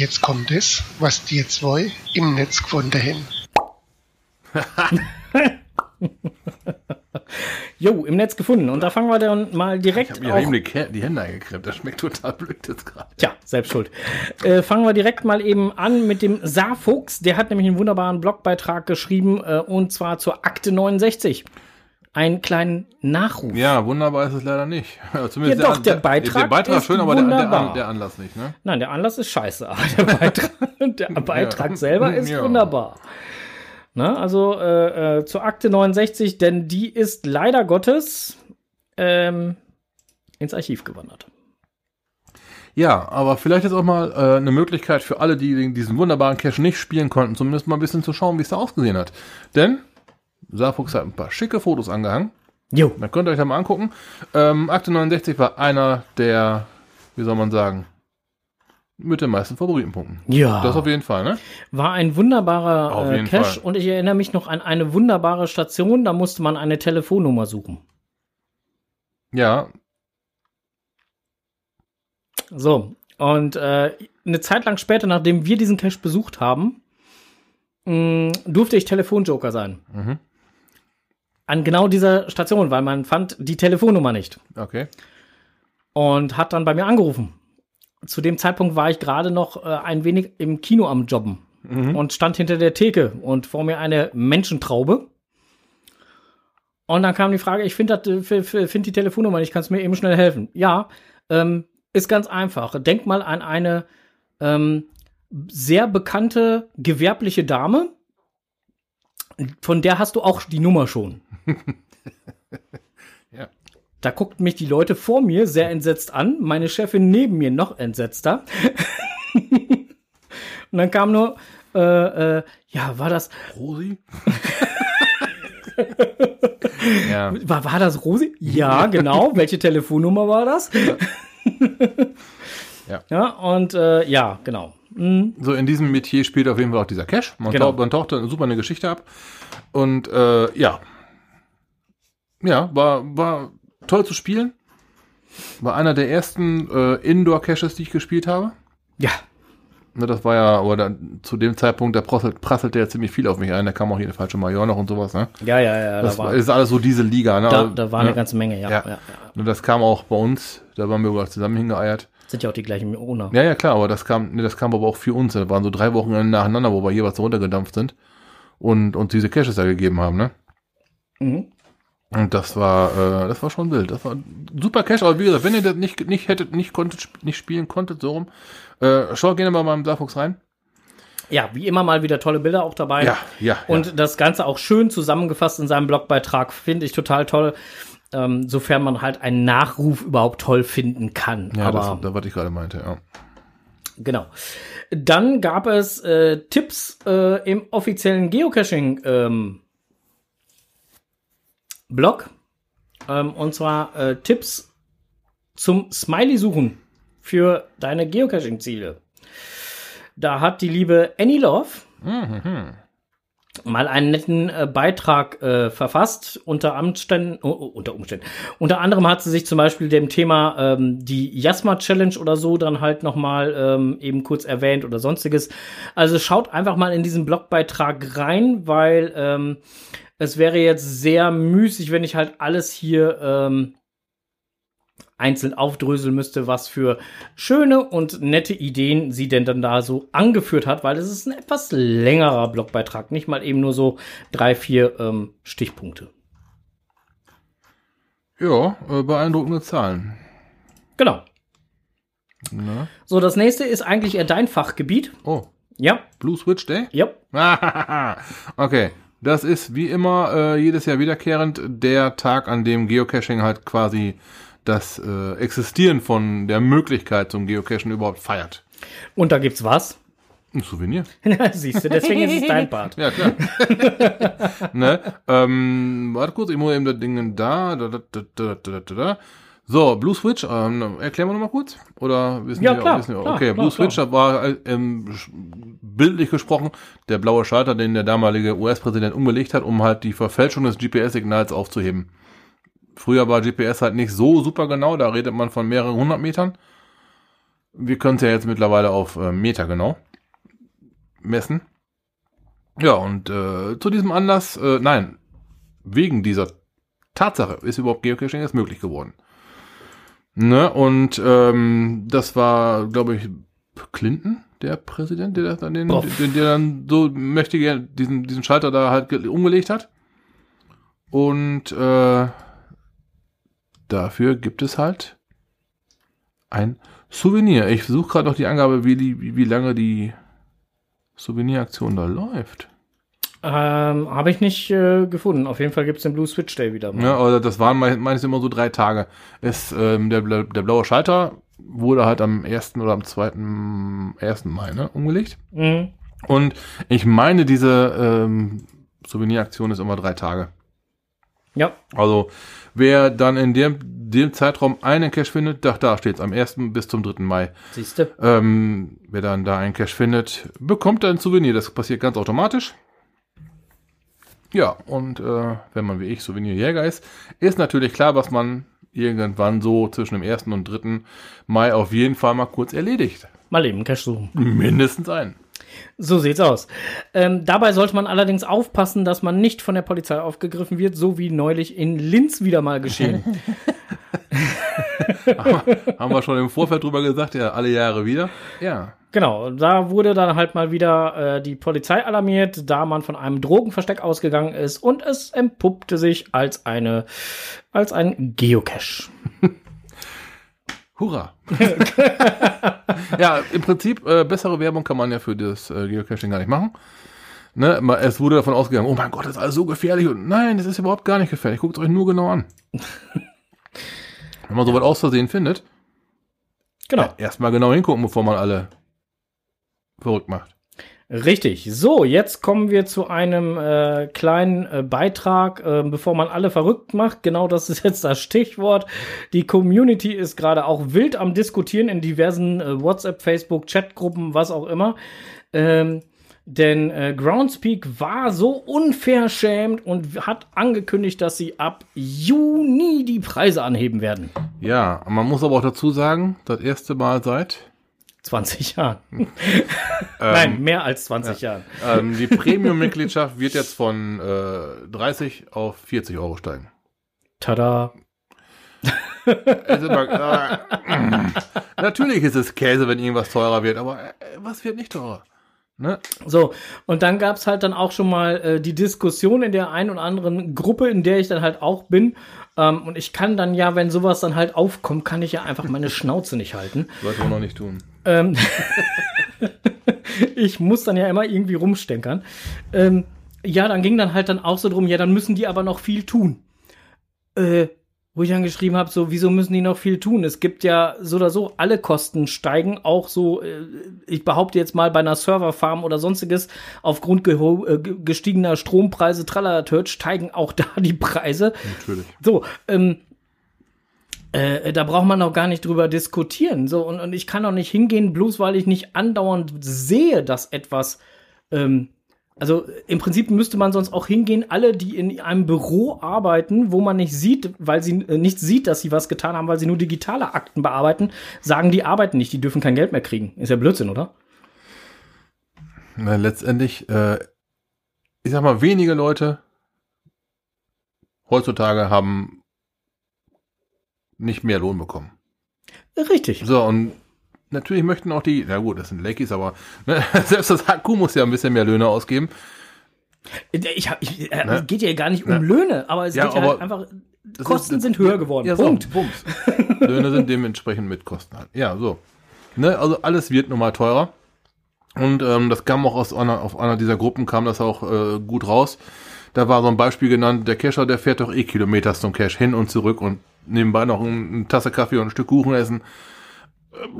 Jetzt kommt es, was die zwei im Netz gefunden haben. Jo, im Netz gefunden. Und da fangen wir dann mal direkt Ich habe mir auch- eben die, Kä- die Hände eingeklemmt. Das schmeckt total blöd jetzt gerade. Tja, selbst schuld. Äh, fangen wir direkt mal eben an mit dem Saarfuchs. Der hat nämlich einen wunderbaren Blogbeitrag geschrieben, äh, und zwar zur Akte 69. Einen kleinen Nachruf. Ja, wunderbar ist es leider nicht. Zumindest Ja, doch, der Beitrag Der Beitrag ist schön, aber der, der, der Anlass nicht, ne? Nein, der Anlass ist scheiße, aber der Beitrag, der Beitrag Ja. selber ist Ja. wunderbar. Na, also äh, äh, zur Akte 69, denn die ist leider Gottes ähm, ins Archiv gewandert. Ja, aber vielleicht ist auch mal äh, eine Möglichkeit für alle, die diesen wunderbaren Cache nicht spielen konnten, zumindest mal ein bisschen zu schauen, wie es da ausgesehen hat. Denn Saarfuchs hat ein paar schicke Fotos angehangen. Jo. Dann könnt ihr euch da mal angucken. Ähm, Akte 69 war einer der, wie soll man sagen, mit den meisten Favoritenpunkten. Ja. Das auf jeden Fall, ne? War ein wunderbarer äh, Cache Fall. und ich erinnere mich noch an eine wunderbare Station, da musste man eine Telefonnummer suchen. Ja, So, und äh, eine Zeit lang später, nachdem wir diesen Cache besucht haben, mh, durfte ich Telefonjoker sein. Mhm. An genau dieser Station, weil man fand die Telefonnummer nicht okay. und hat dann bei mir angerufen. Zu dem Zeitpunkt war ich gerade noch äh, ein wenig im Kino am Jobben und stand hinter der Theke und vor mir eine Menschentraube. Und dann kam die Frage, ich finde find die Telefonnummer nicht, kannst du mir eben schnell helfen? Ja, ähm, ist ganz einfach. Denk mal an eine ähm, sehr bekannte gewerbliche Dame, von der hast du auch die Nummer schon. Ja. Da guckten mich die Leute vor mir sehr entsetzt an, meine Chefin neben mir noch entsetzter. Und dann kam nur, äh, äh, ja, war das, Rosi? ja. war, war das Rosi? Ja, genau. Welche Telefonnummer war das? Ja. Ja, und äh, ja, genau. Mhm. So in diesem Metier spielt auf jeden Fall auch dieser Cache. Man, Genau. taucht, man taucht da super eine Geschichte ab. Und äh, ja. Ja, war, war toll zu spielen. War einer der ersten äh, Indoor-Caches, die ich gespielt habe. Ja, Ne, das war ja, oder dann, zu dem Zeitpunkt, da prasselt, prasselte ja ziemlich viel auf mich ein. Da kam auch hier der falsche Major noch und sowas. Ne? ja, ja, ja. Das da war, ist alles so diese Liga. Ne? da, Also, da war eine ne? ganze Menge, ja. Ja. ja. ja. Und das kam auch bei uns. Da waren wir sogar zusammen hingeeiert. Sind ja auch die gleichen Owner. Ja, ja, klar, aber das kam, ne, das kam aber auch für uns. Das waren so drei Wochen nacheinander, wo wir jeweils runtergedampft sind und uns diese Caches da gegeben haben, ne? Mhm. Und das war, äh, das war schon wild. Das war ein super Cache, aber wie gesagt, wenn ihr das nicht, nicht hättet, nicht konntet, nicht spielen konntet, so rum, äh, schaut gerne mal beim Saarfuchs rein. Ja, wie immer mal wieder tolle Bilder auch dabei. Ja, ja. Und ja. das Ganze auch schön zusammengefasst in seinem Blogbeitrag, finde ich total toll. Ähm, sofern man halt einen Nachruf überhaupt toll finden kann. ja, Aber das, das, was ich gerade meinte, ja. genau. Dann gab es äh, Tipps äh, im offiziellen Geocaching ähm. Ähm, und zwar äh, Tipps zum Smiley-Suchen für deine Geocaching-Ziele. Da hat die liebe Annie Love mal einen netten äh, Beitrag äh, verfasst. Unter Umständen, oh, oh, unter Umständen. Unter anderem hat sie sich zum Beispiel dem Thema ähm, die Jasma Challenge oder so dann halt noch mal ähm, eben kurz erwähnt oder sonstiges. Also schaut einfach mal in diesen Blogbeitrag rein, weil ähm, es wäre jetzt sehr müßig, wenn ich halt alles hier ähm, einzeln aufdröseln müsste, was für schöne und nette Ideen sie denn dann da so angeführt hat, weil es ist ein etwas längerer Blogbeitrag, nicht mal eben nur so drei, vier ähm, Stichpunkte. Ja, äh, beeindruckende Zahlen. Genau. Ne? So, das nächste ist eigentlich eher dein Fachgebiet. Oh, Ja, Blue Switch Day? ja, okay. Das ist wie immer äh, jedes Jahr wiederkehrend der Tag, an dem Geocaching halt quasi das äh, Existieren von der Möglichkeit zum Geocachen überhaupt feiert. und da gibt's was. Ein Souvenir. Siehst du, deswegen ist es dein Part. Ja, klar. ne? ähm, warte kurz, ich muss eben das Ding da. da, da, da, da, da, da, da. So, Blue Switch, ähm, erklären wir nochmal kurz? Oder wissen Ja, wir, klar, wissen wir? klar, Okay, klar, Blue Switch, klar. war äh, ähm, bildlich gesprochen der blaue Schalter, den der damalige US-Präsident umgelegt hat, um halt die Verfälschung des GPS-Signals aufzuheben. Früher war GPS halt nicht so super genau, da redet man von mehreren hundert Metern. Wir können es ja jetzt mittlerweile auf äh, Meter genau messen. Ja, und äh, zu diesem Anlass, äh, nein, wegen dieser Tatsache ist überhaupt Geocaching erst möglich geworden. Ne, und ähm, das war, glaube ich, Clinton, der Präsident, der, dann den, Boah. der, dann so mächtig diesen, diesen Schalter da halt ge- umgelegt hat. Und äh, dafür gibt es halt ein Souvenir. Ich suche gerade noch die Angabe, wie, die, wie, lange die Souveniraktion da läuft. Ähm, Habe ich nicht äh, gefunden. Auf jeden Fall gibt es den Blue Switch Day wieder. mal. Ja, oder das waren me- meistens immer so drei Tage. Es, ähm, der, der blaue Schalter wurde halt am 1. oder am 2. 1. Mai ne, umgelegt. Mhm. Und ich meine, diese ähm, Souveniraktion ist immer drei Tage. Ja, Also wer dann in dem, dem Zeitraum einen Cache findet, da, da steht es am 1. bis zum 3. Mai. siehst du. Ähm, wer dann da einen Cache findet, bekommt ein Souvenir. Das passiert ganz automatisch. Ja, und äh, wenn man wie ich Souvenirjäger ist, ist natürlich klar, was man irgendwann so zwischen dem 1. und 3. Mai auf jeden Fall mal kurz erledigt. Mal eben Cash suchen. Mindestens einen. So sieht's aus. Ähm, dabei sollte man allerdings aufpassen, dass man nicht von der Polizei aufgegriffen wird, so wie neulich in Linz wieder mal geschehen. Haben wir schon im Vorfeld drüber gesagt, ja, alle Jahre wieder. Ja. genau, da wurde dann halt mal wieder äh, die Polizei alarmiert, da man von einem Drogenversteck ausgegangen ist und es empuppte sich als eine als ein Geocache. Hurra. ja, im Prinzip, äh, bessere Werbung kann man ja für das äh, Geocaching gar nicht machen. Ne, es wurde davon ausgegangen, oh mein Gott, das ist alles so gefährlich. Und nein, das ist überhaupt gar nicht gefährlich. Guckt euch nur genau an. Wenn man sowas aus Versehen findet, Genau. erstmal genau hingucken, bevor man alle verrückt macht. Richtig. So, jetzt kommen wir zu einem äh, kleinen äh, Beitrag, äh, bevor man alle verrückt macht. Genau das ist jetzt das Stichwort. Die Community ist gerade auch wild am Diskutieren in diversen äh, WhatsApp, Facebook, Chatgruppen, was auch immer. Ähm, denn äh, Groundspeak war so unverschämt und hat angekündigt, dass sie ab Juni die Preise anheben werden. Ja, man muss aber auch dazu sagen, das erste Mal seit 20 Jahren. Nein, mehr als 20 Jahren. ähm, die Premium-Mitgliedschaft wird jetzt von äh, 30 auf 40 Euro steigen. Tada. Es immer, äh. Natürlich ist es Käse, wenn irgendwas teurer wird, aber äh, was wird nicht teurer? Ne? So, und dann gab's halt dann auch schon mal äh, die Diskussion in der einen oder anderen Gruppe, in der ich dann halt auch bin. Ähm, und ich kann dann ja, wenn sowas dann halt aufkommt, kann ich ja einfach meine Schnauze nicht halten. Sollte man noch nicht tun. Ähm, ich muss dann ja immer irgendwie rumstenkern. Ähm, ja, dann ging dann halt dann auch so drum, ja, dann müssen die aber noch viel tun. Äh, wo ich dann geschrieben habe, so, wieso müssen die noch viel tun? Es gibt ja so oder so, alle Kosten steigen, auch so, äh, ich behaupte jetzt mal bei einer Serverfarm oder sonstiges, aufgrund äh, ge- gestiegener Strompreise, tralala steigen auch da die Preise. Natürlich. So, ähm, äh, da braucht man noch gar nicht drüber diskutieren. So, und, und ich kann auch nicht hingehen, bloß weil ich nicht andauernd sehe, dass etwas, ähm, also im Prinzip müsste man sonst auch hingehen, alle, die in einem Büro arbeiten, wo man nicht sieht, weil sie äh, nicht sieht, dass sie was getan haben, weil sie nur digitale Akten bearbeiten, sagen, die arbeiten nicht, die dürfen kein Geld mehr kriegen. Ist ja Blödsinn, oder? Na, letztendlich, äh, ich sag mal, wenige Leute heutzutage haben nicht mehr Lohn bekommen. Richtig. So, und natürlich möchten auch die, na gut, das sind Lakis, aber ne, selbst das HQ muss ja ein bisschen mehr Löhne ausgeben. Ich, ich, äh, Ne? Es geht ja gar nicht um Ne? Löhne, aber es Ja, geht ja halt einfach, Kosten ist- sind höher geworden. Ja, so, Punkt. Bums. Löhne sind dementsprechend mit Kosten halt. Ja, so. Ne, also alles wird nun mal teurer. Und ähm, das kam auch aus einer, auf einer dieser Gruppen, kam das auch äh, gut raus. Da war so ein Beispiel genannt, der Cacher, der fährt doch eh Kilometer zum Cache hin und zurück und nebenbei noch ein, eine Tasse Kaffee und ein Stück Kuchen essen.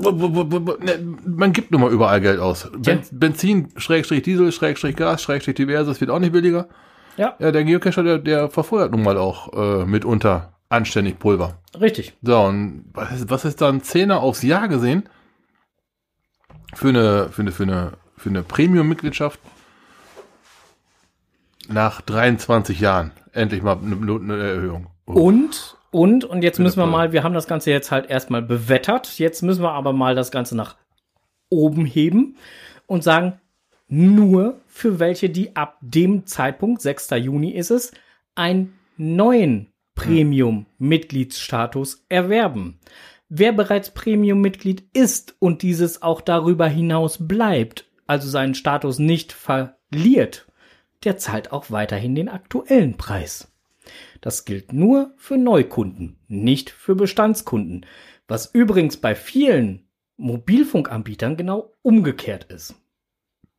Ne, Man gibt nun mal überall Geld aus. Ben, Benzin, Schrägstrich Diesel, Schrägstrich Gas, Schrägstrich diverses wird auch nicht billiger. Ja, Ja, der Geocacher, der, der verfeuert nun mal auch äh, mitunter anständig Pulver. richtig. So, und was ist, was ist dann Zehner aufs Jahr gesehen? Für eine, für eine, für eine, für eine Premium-Mitgliedschaft nach 23 Jahren endlich mal eine, eine Erhöhung. Und, und, und jetzt müssen wir mal, wir haben das Ganze jetzt halt erstmal bewettert. Jetzt müssen wir aber mal das Ganze nach oben heben und sagen, nur für welche, die ab dem Zeitpunkt, 6. Juni ist es, einen neuen Premium-Mitgliedsstatus erwerben. Wer bereits Premium-Mitglied ist und dieses auch darüber hinaus bleibt, also seinen Status nicht verliert, der zahlt auch weiterhin den aktuellen Preis. Das gilt nur für Neukunden, nicht für Bestandskunden, was übrigens bei vielen Mobilfunkanbietern genau umgekehrt ist.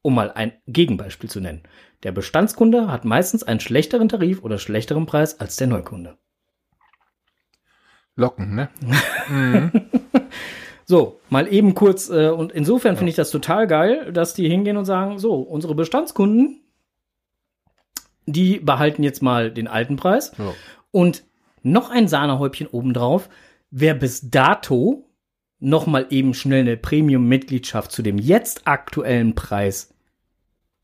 Um mal ein Gegenbeispiel zu nennen. Der Bestandskunde hat meistens einen schlechteren Tarif oder schlechteren Preis als der Neukunde. Locken, ne? So, mal eben kurz, äh, und insofern finde ich das total geil, dass die hingehen und sagen, so, unsere Bestandskunden, die behalten jetzt mal den alten Preis. Ja. Und noch ein Sahnehäubchen obendrauf, wer bis dato noch mal eben schnell eine Premium-Mitgliedschaft zu dem jetzt aktuellen Preis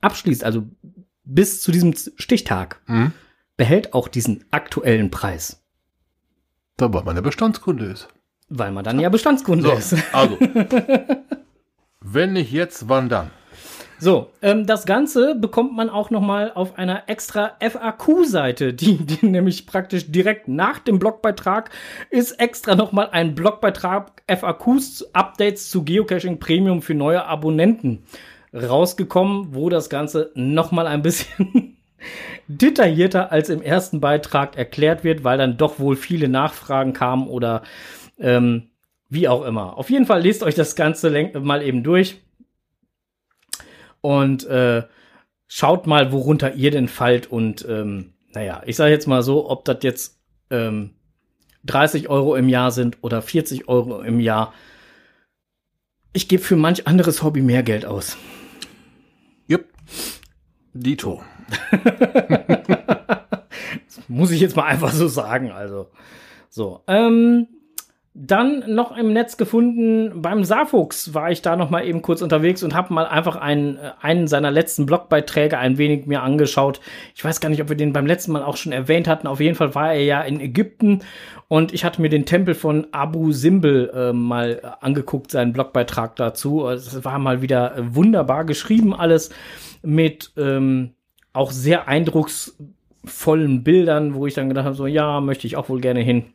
abschließt, also bis zu diesem Stichtag, Mhm. behält auch diesen aktuellen Preis, Da weil man der Bestandskunde ist. weil man dann ja Bestandskunde So, ist. also. wenn nicht jetzt, wann dann? So, ähm, das Ganze bekommt man auch noch mal auf einer extra FAQ-Seite, die, die nämlich praktisch direkt nach dem Blogbeitrag ist extra noch mal ein Blogbeitrag FAQs Updates zu Geocaching Premium für neue Abonnenten rausgekommen, wo das Ganze noch mal ein bisschen detaillierter als im ersten Beitrag erklärt wird, weil dann doch wohl viele Nachfragen kamen oder ähm, wie auch immer. Auf jeden Fall lest euch das Ganze mal eben durch und äh, schaut mal, worunter ihr denn fallt. Und ähm, naja, ich sage jetzt mal so, ob das jetzt ähm, 30 Euro im Jahr sind oder 40 Euro im Jahr. Ich gebe für manch anderes Hobby mehr Geld aus. Jupp. Dito. Muss ich jetzt mal einfach so sagen. Also, so. Ähm, dann noch im Netz gefunden, beim Saarfuchs war ich da noch mal eben kurz unterwegs und habe mal einfach einen, äh, einen seiner letzten Blogbeiträge ein wenig mir angeschaut. Ich weiß gar nicht, ob wir den beim letzten Mal auch schon erwähnt hatten. Auf jeden Fall war er ja in Ägypten und ich hatte mir den Tempel von Abu Simbel äh, mal äh, angeguckt, seinen Blogbeitrag dazu. Es war mal wieder äh, wunderbar geschrieben alles mit ähm, auch sehr eindrucksvollen Bildern, wo ich dann gedacht habe, so ja, möchte ich auch wohl gerne hin.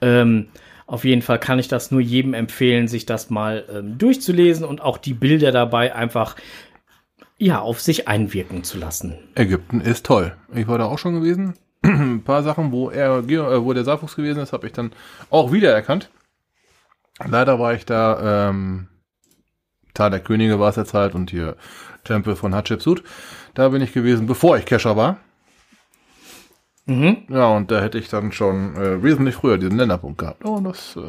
Ähm, auf jeden Fall kann ich das nur jedem empfehlen, sich das mal ähm, durchzulesen und auch die Bilder dabei einfach ja auf sich einwirken zu lassen. Ägypten ist toll. Ich war da auch schon gewesen. Ein paar Sachen, wo er, äh, wo der Saarfuchs gewesen ist, habe ich dann auch wiedererkannt. Leider war ich da, ähm, Tal der Könige war es jetzt halt und hier Tempel von Hatschepsut. Da bin ich gewesen, bevor ich Kescher war. Mhm. Ja, und da hätte ich dann schon äh, wesentlich früher diesen Länderpunkt gehabt. Oh, und das äh,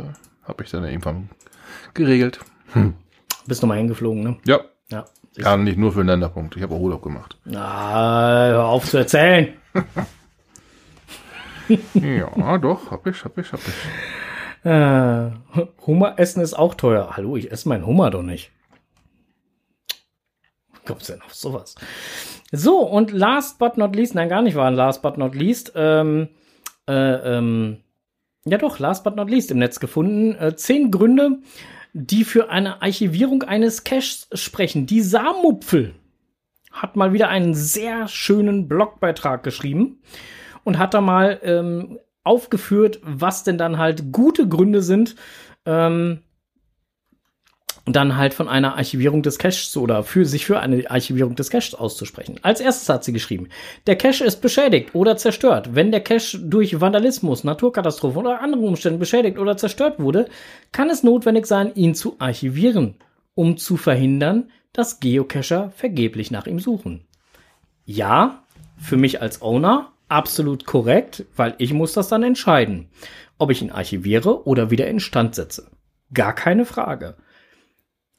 habe ich dann irgendwann geregelt. Bist nochmal hingeflogen, ne? Ja, Ja. ja nicht nur für den Länderpunkt. Ich habe auch Urlaub gemacht. Ah, hör auf zu erzählen. ja, doch, hab ich, hab ich, hab ich. Äh, Hummer essen ist auch teuer. Hallo, ich esse meinen Hummer doch nicht. Kommst du denn auf sowas? So, und last but not least, nein, gar nicht waren last but not least, ähm, äh, ähm, ja doch, last but not least im Netz gefunden. Äh, zehn Gründe, die für eine Archivierung eines Caches sprechen. Die Saarmupfel hat mal wieder einen sehr schönen Blogbeitrag geschrieben und hat da mal ähm, aufgeführt, was denn dann halt gute Gründe sind, ähm, dann halt von einer Archivierung des Caches oder für sich für eine Archivierung des Caches auszusprechen. Als erstes hat sie geschrieben, der Cache ist beschädigt oder zerstört. Wenn der Cache durch Vandalismus, Naturkatastrophen oder anderen Umständen beschädigt oder zerstört wurde, kann es notwendig sein, ihn zu archivieren, um zu verhindern, dass Geocacher vergeblich nach ihm suchen. Ja, für mich als Owner absolut korrekt, weil ich muss das dann entscheiden, ob ich ihn archiviere oder wieder instand setze. Gar keine Frage.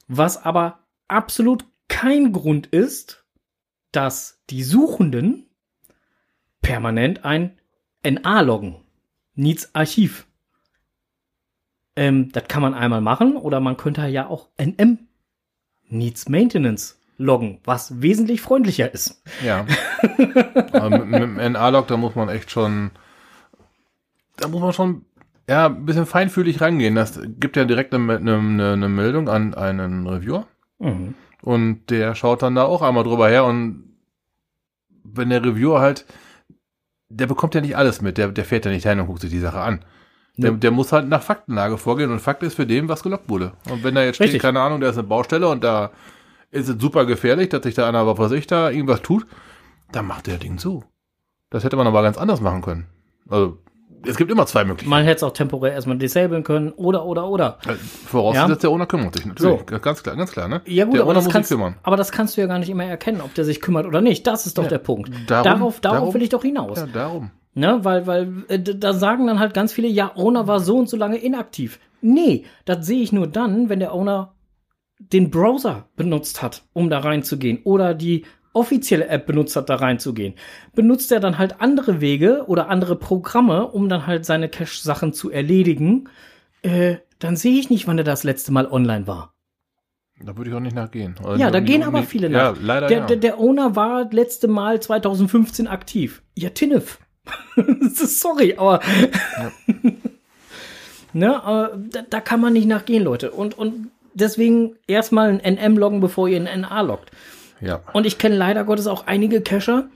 Was aber absolut kein Grund ist, dass die Suchenden permanent ein NA loggen. Needs Archiv. Ähm, das kann man einmal machen oder man könnte ja auch NM Needs Maintenance loggen, was wesentlich freundlicher ist. Ja. Mit, mit dem NA-Log, da muss man echt schon, da muss man schon, ja, ein bisschen feinfühlig rangehen. Das gibt ja direkt eine, eine, eine Meldung an einen Reviewer. Mhm. Und der schaut dann da auch einmal drüber her und wenn der Reviewer halt, der bekommt ja nicht alles mit, der, der fährt ja nicht hin und guckt sich die Sache an. Der, der muss halt nach Faktenlage vorgehen und Fakt ist für den, was gelockt wurde. Und wenn da jetzt steht, Richtig. keine Ahnung, da ist eine Baustelle und da ist es super gefährlich, dass sich da einer, was weiß ich, da irgendwas tut, dann macht der Ding zu. Das hätte man aber ganz anders machen können. Also, es gibt immer zwei Möglichkeiten. Man hätte es auch temporär erstmal disablen können oder, oder, oder. Äh, Vorausgesetzt, der Owner kümmert sich natürlich. So. Ganz klar, ganz klar, ne? Ja gut, der aber Owner das, muss sich kannst, kümmern. aber das kannst du ja gar nicht immer erkennen, ob der sich kümmert oder nicht. Das ist doch Ja, der Punkt. darum- darauf darauf darum- will ich doch hinaus. Ja, darum. Ne, weil, weil äh, da sagen dann halt ganz viele, ja, Owner war so und so lange inaktiv. Nee, das sehe ich nur dann, wenn der Owner den Browser benutzt hat, um da reinzugehen oder die offizielle App benutzt hat, da reinzugehen. Benutzt er dann halt andere Wege oder andere Programme, um dann halt seine Cache-Sachen zu erledigen, äh, dann sehe ich nicht, wann er das letzte Mal online war. Da würde ich auch nicht nachgehen. Also Ja, da gehen aber viele Ja, nach. leider Der, ja. der, der Owner war letzte Mal 2015 aktiv. Ja, Tinnef. Sorry, aber. ne, aber da, da kann man nicht nachgehen, Leute. Und, und deswegen erstmal ein NM loggen, bevor ihr ein NA loggt. Ja. Und ich kenne leider Gottes auch einige Cacher,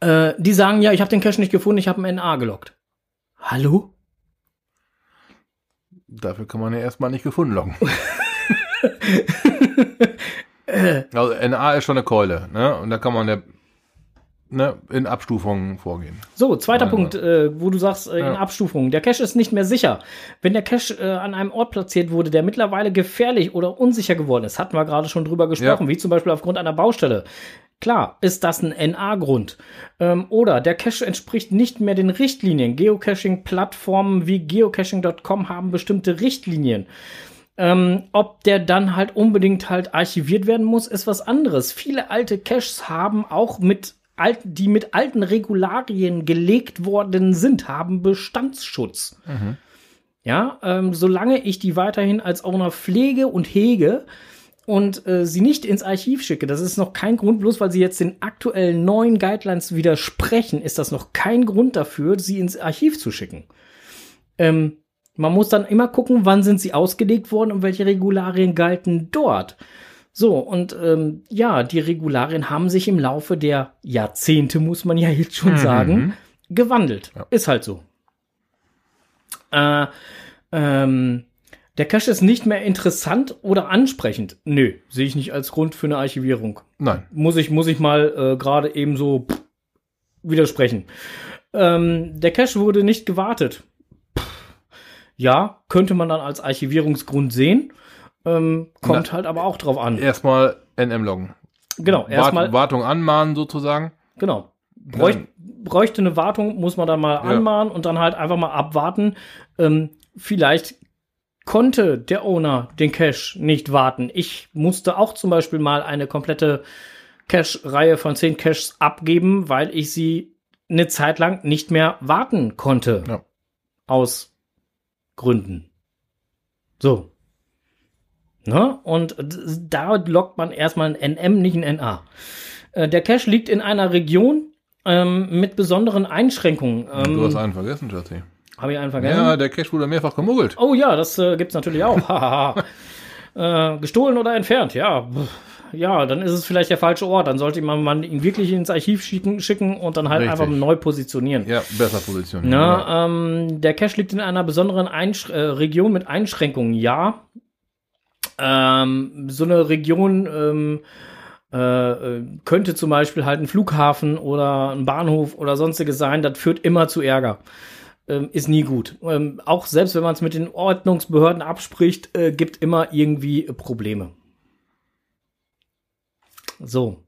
äh, die sagen, ja, ich habe den Cache nicht gefunden, ich habe ein NA geloggt. Hallo? Dafür kann man ja erstmal nicht gefunden loggen. also NA ist schon eine Keule, ne? Und da kann man ja ne, in Abstufungen vorgehen. So, zweiter Ja, Punkt, äh, wo du sagst, äh, in Ja. Abstufung. Der Cache ist nicht mehr sicher. Wenn der Cache äh, an einem Ort platziert wurde, der mittlerweile gefährlich oder unsicher geworden ist, hatten wir gerade schon drüber gesprochen, Ja. wie zum Beispiel aufgrund einer Baustelle. Klar, ist das ein NA-Grund. Ähm, oder der Cache entspricht nicht mehr den Richtlinien. Geocaching-Plattformen wie geocaching.com haben bestimmte Richtlinien. Ähm, ob der dann halt unbedingt halt archiviert werden muss, ist was anderes. Viele alte Caches haben auch mit alten, die mit alten Regularien gelegt worden sind, haben Bestandsschutz. Ja, ähm, solange ich die weiterhin als Owner pflege und hege und äh, sie nicht ins Archiv schicke, das ist noch kein Grund, bloß weil sie jetzt den aktuellen neuen Guidelines widersprechen, ist das noch kein Grund dafür, sie ins Archiv zu schicken. Ähm, man muss dann immer gucken, wann sind sie ausgelegt worden und welche Regularien galten dort. So, und ähm, ja, die Regularien haben sich im Laufe der Jahrzehnte, muss man ja jetzt schon sagen, gewandelt. Ist halt so. Äh, ähm, der Cache ist nicht mehr interessant oder ansprechend. Nö, sehe ich nicht als Grund für eine Archivierung. Nein. Muss ich, muss ich mal äh, gerade eben so pff, widersprechen. Ähm, der Cache wurde nicht gewartet. Pff, ja, könnte man dann als Archivierungsgrund sehen. Ähm, kommt Na, halt aber auch drauf an. Erstmal NM loggen. genau, erstmal, Wart, Wartung anmahnen sozusagen. genau. Bräuch, bräuchte eine Wartung, muss man dann mal Ja. anmahnen und dann halt einfach mal abwarten. Ähm, vielleicht konnte der Owner den Cache nicht warten. Ich musste auch zum Beispiel mal eine komplette Cache-Reihe von zehn Caches abgeben, weil ich sie eine Zeit lang nicht mehr warten konnte. Ja. Aus Gründen. So. Ne? Und da lockt man erstmal ein NM, nicht ein NA. Äh, Der Cache liegt in einer Region ähm, mit besonderen Einschränkungen. du hast Ähm, einen vergessen, Jesse. Habe ich einen vergessen? Ja, der Cache wurde mehrfach gemuggelt. Oh ja, das äh, gibt's natürlich auch. Äh, gestohlen oder entfernt, ja. Ja, dann ist es vielleicht der falsche Ort. Dann sollte man, man ihn wirklich ins Archiv schicken, schicken und dann halt Richtig. einfach neu positionieren. Ja, besser positioniert. Na, ähm, der Cache liegt in einer besonderen Einsch äh, Region mit Einschränkungen, ja. Ähm, so eine Region ähm, äh, äh, könnte zum Beispiel halt ein Flughafen oder ein Bahnhof oder sonstiges sein. Das führt immer zu Ärger. Ähm, ist nie gut. Ähm, auch selbst wenn man es mit den Ordnungsbehörden abspricht, äh, gibt immer irgendwie Probleme. So.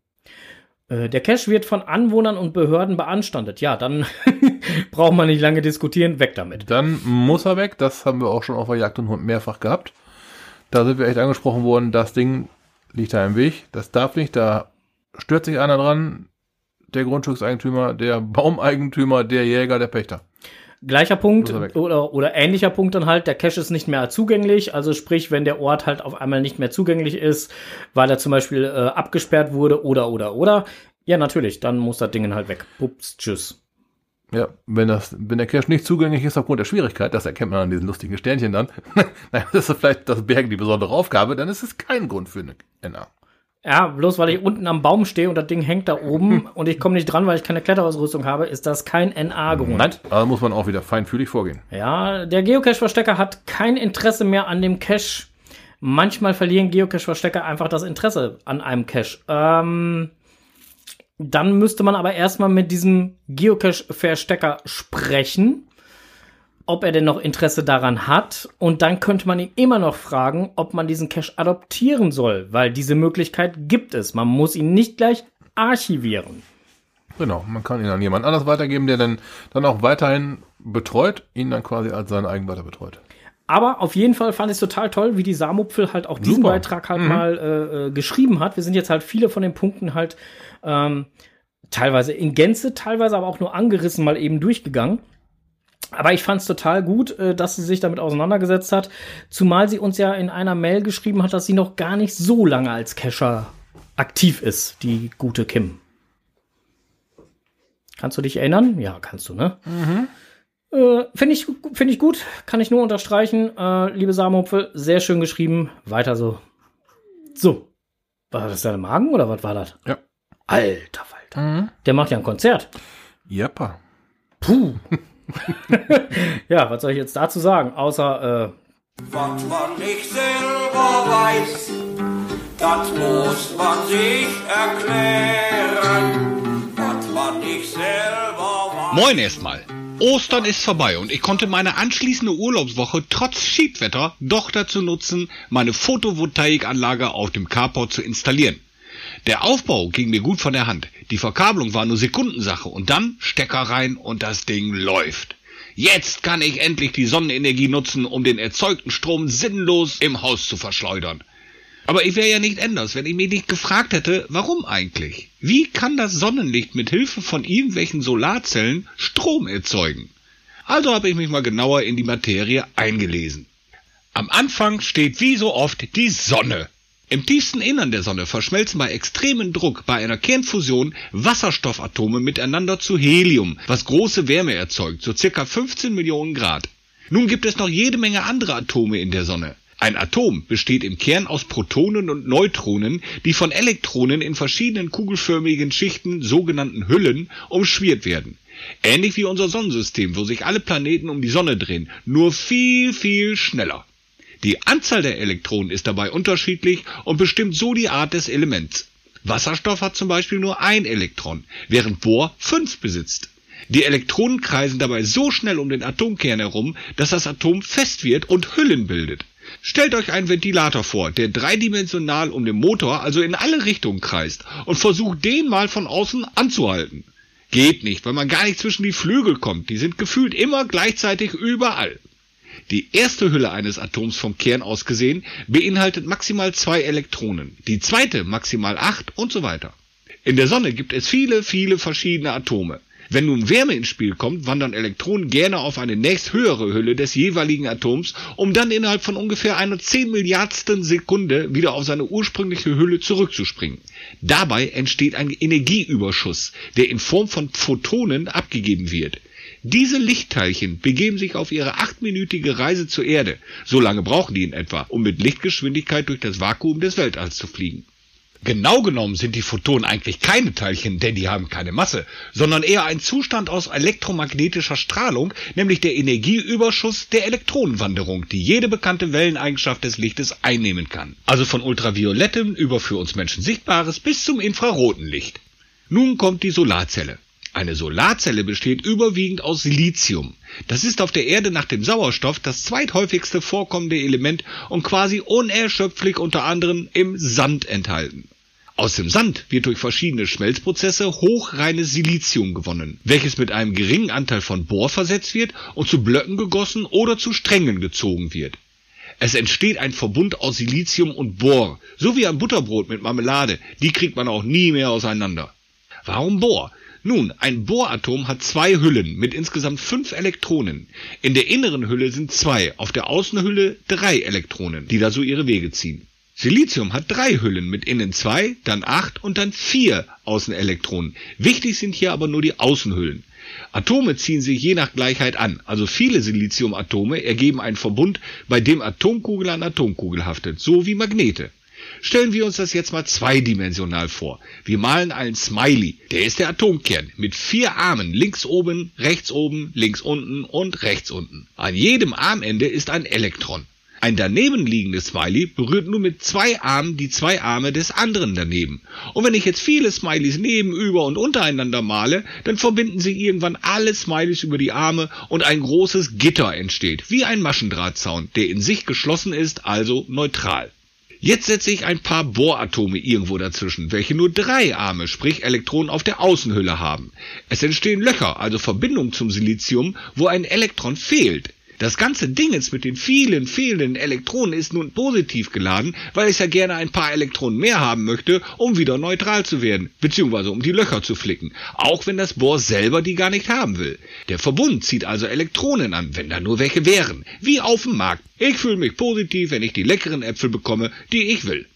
Äh, Der Cache wird von Anwohnern und Behörden beanstandet. Ja, dann braucht man nicht lange diskutieren, weg damit. Dann muss er weg. Das haben wir auch schon auf der Jagd und Hund mehrfach gehabt. Da sind wir echt angesprochen worden, das Ding liegt da im Weg. Das darf nicht, da stört sich einer dran. Der Grundstückseigentümer, der Baumeigentümer, der Jäger, der Pächter. Gleicher Punkt er oder, oder ähnlicher Punkt dann halt, der Cache ist nicht mehr zugänglich. Also sprich, wenn der Ort halt auf einmal nicht mehr zugänglich ist, weil er zum Beispiel äh, abgesperrt wurde oder oder oder. Ja, natürlich, dann muss das Ding halt weg. Ups, tschüss. Ja, wenn das, wenn der Cache nicht zugänglich ist aufgrund der Schwierigkeit, das erkennt man an diesen lustigen Sternchen dann, naja, das ist vielleicht das Bergen die besondere Aufgabe, dann ist es kein Grund für eine NA. Ja, bloß weil ich unten am Baum stehe und das Ding hängt da oben und ich komme nicht dran, weil ich keine Kletterausrüstung habe, ist das kein NA-Grund. Nein, aber muss man auch wieder feinfühlig vorgehen. Ja, der Geocache-Verstecker hat kein Interesse mehr an dem Cache. Manchmal verlieren Geocache-Verstecker einfach das Interesse an einem Cache. Ähm, dann müsste man aber erstmal mit diesem Geocache-Verstecker sprechen, ob er denn noch Interesse daran hat. Und dann könnte man ihn immer noch fragen, ob man diesen Cache adoptieren soll, weil diese Möglichkeit gibt es. Man muss ihn nicht gleich archivieren. Genau, man kann ihn an jemand anders weitergeben, der dann, dann auch weiterhin betreut, ihn dann quasi als seinen eigen weiter betreut. Aber auf jeden Fall fand ich es total toll, wie die Samupfel halt auch diesen Super. Beitrag halt mal äh, äh, geschrieben hat. Wir sind jetzt halt viele von den Punkten halt ähm, teilweise in Gänze, teilweise aber auch nur angerissen mal eben durchgegangen. Aber ich fand es total gut, äh, dass sie sich damit auseinandergesetzt hat, zumal sie uns ja in einer Mail geschrieben hat, dass sie noch gar nicht so lange als Cacher aktiv ist, die gute Kim. Kannst du dich erinnern? Ja, kannst du, ne? Äh, Finde ich, find ich gut, kann ich nur unterstreichen. Äh, liebe Samenhupfe, sehr schön geschrieben. Weiter so. So. War das dein Magen oder was war das? Ja. Alter Falter. Der macht ja ein Konzert. Jappa. Puh. ja, was soll ich jetzt dazu sagen? Außer, äh, Was man nicht selber weiß, das muss man sich erklären. Was man nicht selber weiß. Moin erstmal. Ostern ist vorbei und ich konnte meine anschließende Urlaubswoche trotz Schiedwetter doch dazu nutzen, meine Photovoltaikanlage auf dem Carport zu installieren. Der Aufbau ging mir gut von der Hand. Die Verkabelung war nur Sekundensache und dann Stecker rein und das Ding läuft. Jetzt kann ich endlich die Sonnenenergie nutzen, um den erzeugten Strom sinnlos im Haus zu verschleudern. Aber ich wäre ja nicht anders, wenn ich mich nicht gefragt hätte, warum eigentlich? Wie kann das Sonnenlicht mit Hilfe von irgendwelchen Solarzellen Strom erzeugen? Also habe ich mich mal genauer in die Materie eingelesen. Am Anfang steht wie so oft die Sonne. Im tiefsten Innern der Sonne verschmelzen bei extremem Druck bei einer Kernfusion Wasserstoffatome miteinander zu Helium, was große Wärme erzeugt, so circa 15 Millionen Grad. Nun gibt es noch jede Menge andere Atome in der Sonne. Ein Atom besteht im Kern aus Protonen und Neutronen, die von Elektronen in verschiedenen kugelförmigen Schichten, sogenannten Hüllen, umschwirrt werden. Ähnlich wie unser Sonnensystem, wo sich alle Planeten um die Sonne drehen, nur viel, viel schneller. Die Anzahl der Elektronen ist dabei unterschiedlich und bestimmt so die Art des Elements. Wasserstoff hat zum Beispiel nur ein Elektron, während Bohr fünf besitzt. Die Elektronen kreisen dabei so schnell um den Atomkern herum, dass das Atom fest wird und Hüllen bildet. Stellt euch einen Ventilator vor, der dreidimensional um den Motor, also in alle Richtungen kreist, und versucht den mal von außen anzuhalten. Geht nicht, weil man gar nicht zwischen die Flügel kommt, die sind gefühlt immer gleichzeitig überall. Die erste Hülle eines Atoms vom Kern aus gesehen beinhaltet maximal zwei Elektronen, die zweite maximal acht und so weiter. In der Sonne gibt es viele, viele verschiedene Atome. Wenn nun Wärme ins Spiel kommt, wandern Elektronen gerne auf eine nächsthöhere Hülle des jeweiligen Atoms, um dann innerhalb von ungefähr einer 10 Milliardsten Sekunde wieder auf seine ursprüngliche Hülle zurückzuspringen. Dabei entsteht ein Energieüberschuss, der in Form von Photonen abgegeben wird. Diese Lichtteilchen begeben sich auf ihre achtminütige Reise zur Erde. So lange brauchen die in etwa, um mit Lichtgeschwindigkeit durch das Vakuum des Weltalls zu fliegen. Genau genommen sind die Photonen eigentlich keine Teilchen, denn die haben keine Masse, sondern eher ein Zustand aus elektromagnetischer Strahlung, nämlich der Energieüberschuss der Elektronenwanderung, die jede bekannte Welleneigenschaft des Lichtes einnehmen kann. Also von ultraviolettem über für uns Menschen sichtbares bis zum infraroten Licht. Nun kommt die Solarzelle. Eine Solarzelle besteht überwiegend aus Silizium. Das ist auf der Erde nach dem Sauerstoff das zweithäufigste vorkommende Element und quasi unerschöpflich unter anderem im Sand enthalten. Aus dem Sand wird durch verschiedene Schmelzprozesse hochreines Silizium gewonnen, welches mit einem geringen Anteil von Bohr versetzt wird und zu Blöcken gegossen oder zu Strängen gezogen wird. Es entsteht ein Verbund aus Silizium und Bohr, so wie ein Butterbrot mit Marmelade, die kriegt man auch nie mehr auseinander. Warum Bohr? Nun, ein Bohratom hat zwei Hüllen mit insgesamt fünf Elektronen. In der inneren Hülle sind zwei, auf der Außenhülle drei Elektronen, die da so ihre Wege ziehen. Silizium hat drei Hüllen mit innen zwei, dann acht und dann vier Außenelektronen. Wichtig sind hier aber nur die Außenhüllen. Atome ziehen sich je nach Gleichheit an, also viele Siliziumatome ergeben einen Verbund, bei dem Atomkugel an Atomkugel haftet, so wie Magnete. Stellen wir uns das jetzt mal zweidimensional vor. Wir malen einen Smiley, der ist der Atomkern, mit vier Armen, links oben, rechts oben, links unten und rechts unten. An jedem Armende ist ein Elektron. Ein daneben liegendes Smiley berührt nun mit zwei Armen die zwei Arme des anderen daneben. Und wenn ich jetzt viele Smileys neben, über und untereinander male, dann verbinden sich irgendwann alle Smileys über die Arme und ein großes Gitter entsteht, wie ein Maschendrahtzaun, der in sich geschlossen ist, also neutral. Jetzt setze ich ein paar Bohratome irgendwo dazwischen, welche nur drei Arme, sprich Elektronen auf der Außenhülle haben. Es entstehen Löcher, also Verbindungen zum Silizium, wo ein Elektron fehlt. Das ganze Dingens mit den vielen fehlenden Elektronen ist nun positiv geladen, weil ich ja gerne ein paar Elektronen mehr haben möchte, um wieder neutral zu werden, beziehungsweise um die Löcher zu flicken, auch wenn das Bohr selber die gar nicht haben will. Der Verbund zieht also Elektronen an, wenn da nur welche wären, wie auf dem Markt. Ich fühle mich positiv, wenn ich die leckeren Äpfel bekomme, die ich will.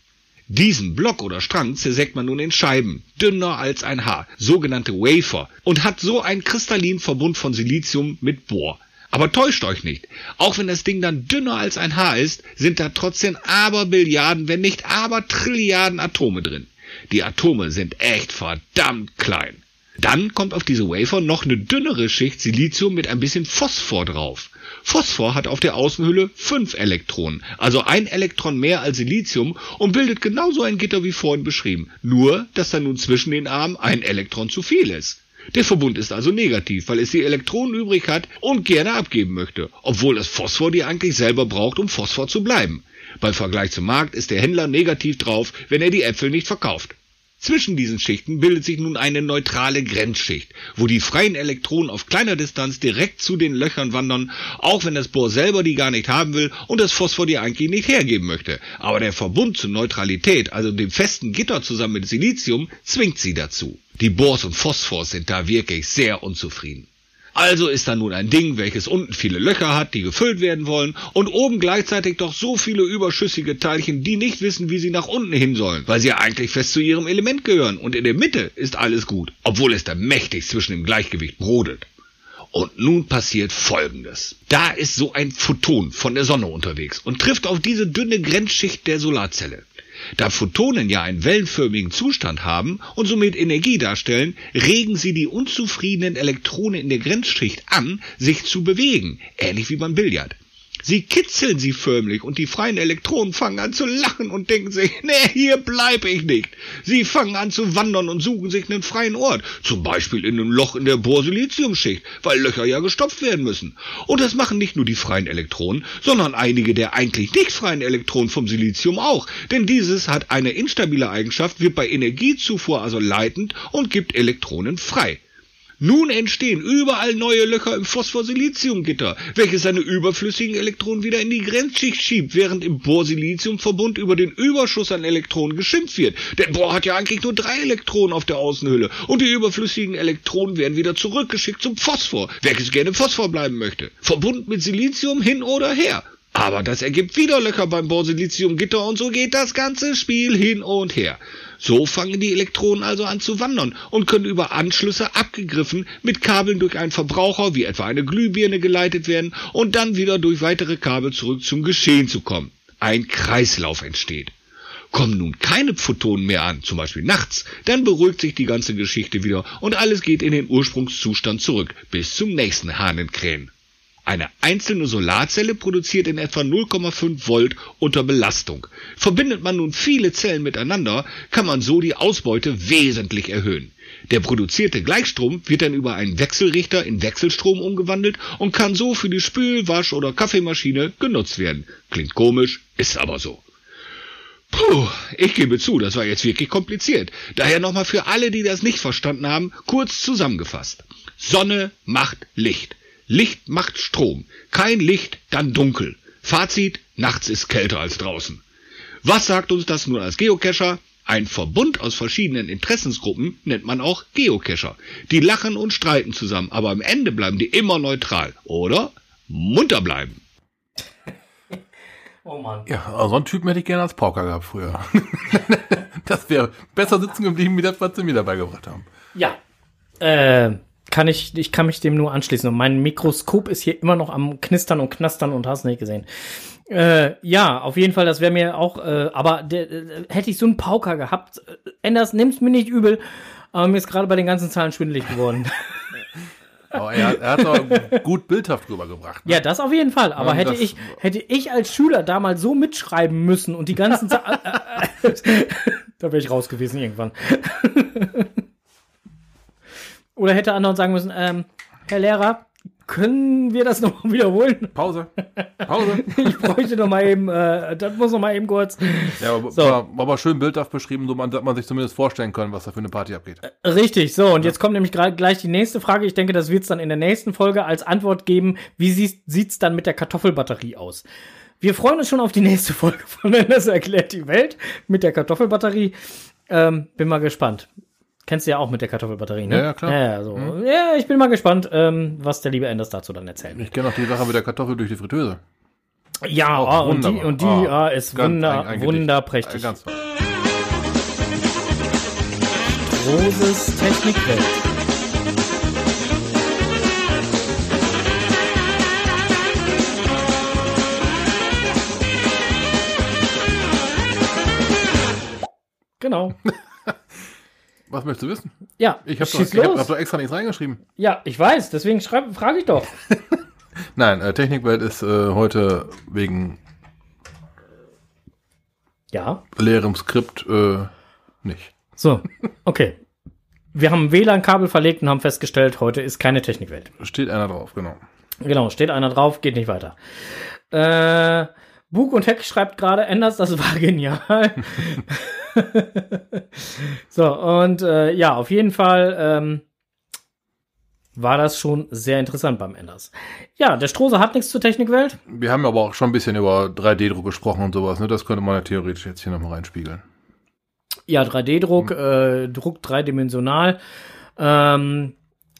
Diesen Block oder Strang zersägt man nun in Scheiben, dünner als ein Haar, sogenannte Wafer, und hat so einen kristallinen Verbund von Silizium mit Bohr. Aber täuscht euch nicht. Auch wenn das Ding dann dünner als ein Haar ist, sind da trotzdem Aberbilliarden, wenn nicht Abertrilliarden Atome drin. Die Atome sind echt verdammt klein. Dann kommt auf diese Wafer noch eine dünnere Schicht Silizium mit ein bisschen Phosphor drauf. Phosphor hat auf der Außenhülle fünf Elektronen, also ein Elektron mehr als Silizium und bildet genauso ein Gitter wie vorhin beschrieben. Nur, dass da nun zwischen den Armen ein Elektron zu viel ist. Der Verbund ist also negativ, weil es die Elektronen übrig hat und gerne abgeben möchte, obwohl es Phosphor die eigentlich selber braucht, um Phosphor zu bleiben. Beim Vergleich zum Markt ist der Händler negativ drauf, wenn er die Äpfel nicht verkauft. Zwischen diesen Schichten bildet sich nun eine neutrale Grenzschicht, wo die freien Elektronen auf kleiner Distanz direkt zu den Löchern wandern, auch wenn das Bohr selber die gar nicht haben will und das Phosphor die eigentlich nicht hergeben möchte. Aber der Verbund zur Neutralität, also dem festen Gitter zusammen mit Silizium, zwingt sie dazu. Die Bohrs und Phosphors sind da wirklich sehr unzufrieden. Also ist da nun ein Ding, welches unten viele Löcher hat, die gefüllt werden wollen, und oben gleichzeitig doch so viele überschüssige Teilchen, die nicht wissen, wie sie nach unten hin sollen, weil sie ja eigentlich fest zu ihrem Element gehören, und in der Mitte ist alles gut, obwohl es da mächtig zwischen dem Gleichgewicht brodelt. Und nun passiert Folgendes. Da ist so ein Photon von der Sonne unterwegs und trifft auf diese dünne Grenzschicht der Solarzelle. Da Photonen ja einen wellenförmigen Zustand haben und somit Energie darstellen, regen sie die unzufriedenen Elektronen in der Grenzschicht an, sich zu bewegen, ähnlich wie beim Billard. Sie kitzeln sie förmlich und die freien Elektronen fangen an zu lachen und denken sich, nee, hier bleib ich nicht. Sie fangen an zu wandern und suchen sich einen freien Ort, zum Beispiel in einem Loch in der Borsiliziumschicht, weil Löcher ja gestopft werden müssen. Und das machen nicht nur die freien Elektronen, sondern einige der eigentlich nicht freien Elektronen vom Silizium auch, denn dieses hat eine instabile Eigenschaft, wird bei Energiezufuhr also leitend und gibt Elektronen frei. Nun entstehen überall neue Löcher im Phosphor-Silizium-Gitter, welches seine überflüssigen Elektronen wieder in die Grenzschicht schiebt, während im Bohr-Silizium-Verbund über den Überschuss an Elektronen geschimpft wird. Denn Bohr hat ja eigentlich nur drei Elektronen auf der Außenhülle und die überflüssigen Elektronen werden wieder zurückgeschickt zum Phosphor, welches gerne Phosphor bleiben möchte. Verbunden mit Silizium hin oder her. Aber das ergibt wieder Löcher beim Bohr-Silizium-Gitter und so geht das ganze Spiel hin und her. So fangen die Elektronen also an zu wandern und können über Anschlüsse abgegriffen mit Kabeln durch einen Verbraucher wie etwa eine Glühbirne geleitet werden und dann wieder durch weitere Kabel zurück zum Geschehen zu kommen. Ein Kreislauf entsteht. Kommen nun keine Photonen mehr an, zum Beispiel nachts, dann beruhigt sich die ganze Geschichte wieder und alles geht in den Ursprungszustand zurück, bis zum nächsten Hahnenkrähen. Eine einzelne Solarzelle produziert in etwa 0,5 Volt unter Belastung. Verbindet man nun viele Zellen miteinander, kann man so die Ausbeute wesentlich erhöhen. Der produzierte Gleichstrom wird dann über einen Wechselrichter in Wechselstrom umgewandelt und kann so für die Spül-, Wasch- oder Kaffeemaschine genutzt werden. Klingt komisch, ist aber so. Puh, ich gebe zu, das war jetzt wirklich kompliziert. Daher nochmal für alle, die das nicht verstanden haben, kurz zusammengefasst. Sonne macht Licht. Licht macht Strom. Kein Licht, dann dunkel. Fazit, nachts ist kälter als draußen. Was sagt uns das nun als Geocacher? Ein Verbund aus verschiedenen Interessensgruppen nennt man auch Geocacher. Die lachen und streiten zusammen, aber am Ende bleiben die immer neutral, oder? Munter bleiben. Oh Mann. Ja, also so einen Typen hätte ich gerne als Pauker gehabt früher. das wäre besser sitzen geblieben, wie das, was sie mir dabei gebracht haben. Ja. Äh, kann ich, ich kann mich dem nur anschließen. Und mein Mikroskop ist hier immer noch am Knistern und Knastern und hast nicht gesehen. Äh, ja, auf jeden Fall, das wäre mir auch, äh, aber der, äh, hätte ich so einen Pauker gehabt, äh, Enders, nimm's mir nicht übel, aber mir ist gerade bei den ganzen Zahlen schwindelig geworden. Aber er, er hat doch gut bildhaft rübergebracht. Ne? ja, das auf jeden Fall, aber Ja, hätte ich, hätte ich als Schüler damals so mitschreiben müssen und die ganzen Zahlen, da wäre ich raus gewesen irgendwann. Oder hätte anderen sagen müssen, ähm, Herr Lehrer, können wir das nochmal wiederholen? Pause. Pause. Ich bräuchte noch mal eben, äh, das muss noch mal eben kurz. Ja, aber So. war aber schön bildhaft beschrieben, so man, dass man sich zumindest vorstellen kann, was da für eine Party abgeht. Richtig, so, und jetzt kommt nämlich gerade gleich die nächste Frage. Ich denke, das wird es dann in der nächsten Folge als Antwort geben. Wie sieht es dann mit der Kartoffelbatterie aus? Wir freuen uns schon auf die nächste Folge von Das erklärt die Welt mit der Kartoffelbatterie. Ähm, bin mal gespannt. Kennst du ja auch mit der Kartoffelbatterie, ne? Ja, ja, klar. Ja, ja, so. ja ich bin mal gespannt, ähm, was der liebe Enders dazu dann erzählt. Ich kenne auch die Sache mit der Kartoffel durch die Fritteuse. Ja, Auch oh, und die, und die Oh, ah, ist ganz- wunder, ein- ein wunderprächtig. Ganz toll. Großes Technikwelt. Genau. Was möchtest du wissen? Ja, Ich habe doch, hab, hab doch extra nichts reingeschrieben. ja, ich weiß, deswegen frage ich doch. Nein, äh, Technikwelt ist äh, heute wegen Ja, leerem Skript äh, nicht. so, okay. Wir haben WLAN-Kabel verlegt und haben festgestellt, heute ist keine Technikwelt. Steht einer drauf, genau. Genau, steht einer drauf, geht nicht weiter. Äh, Bug und Heck schreibt gerade, Enders, das war genial. so, und äh, ja, auf jeden Fall ähm, war das schon sehr interessant beim Enders. Ja, der Strose hat nichts zur Technikwelt. Wir haben aber auch schon ein bisschen über 3D-Druck gesprochen und sowas. Ne? Das könnte man ja theoretisch jetzt hier nochmal reinspiegeln. Ja, 3D-Druck, äh, Druck dreidimensional. Ähm,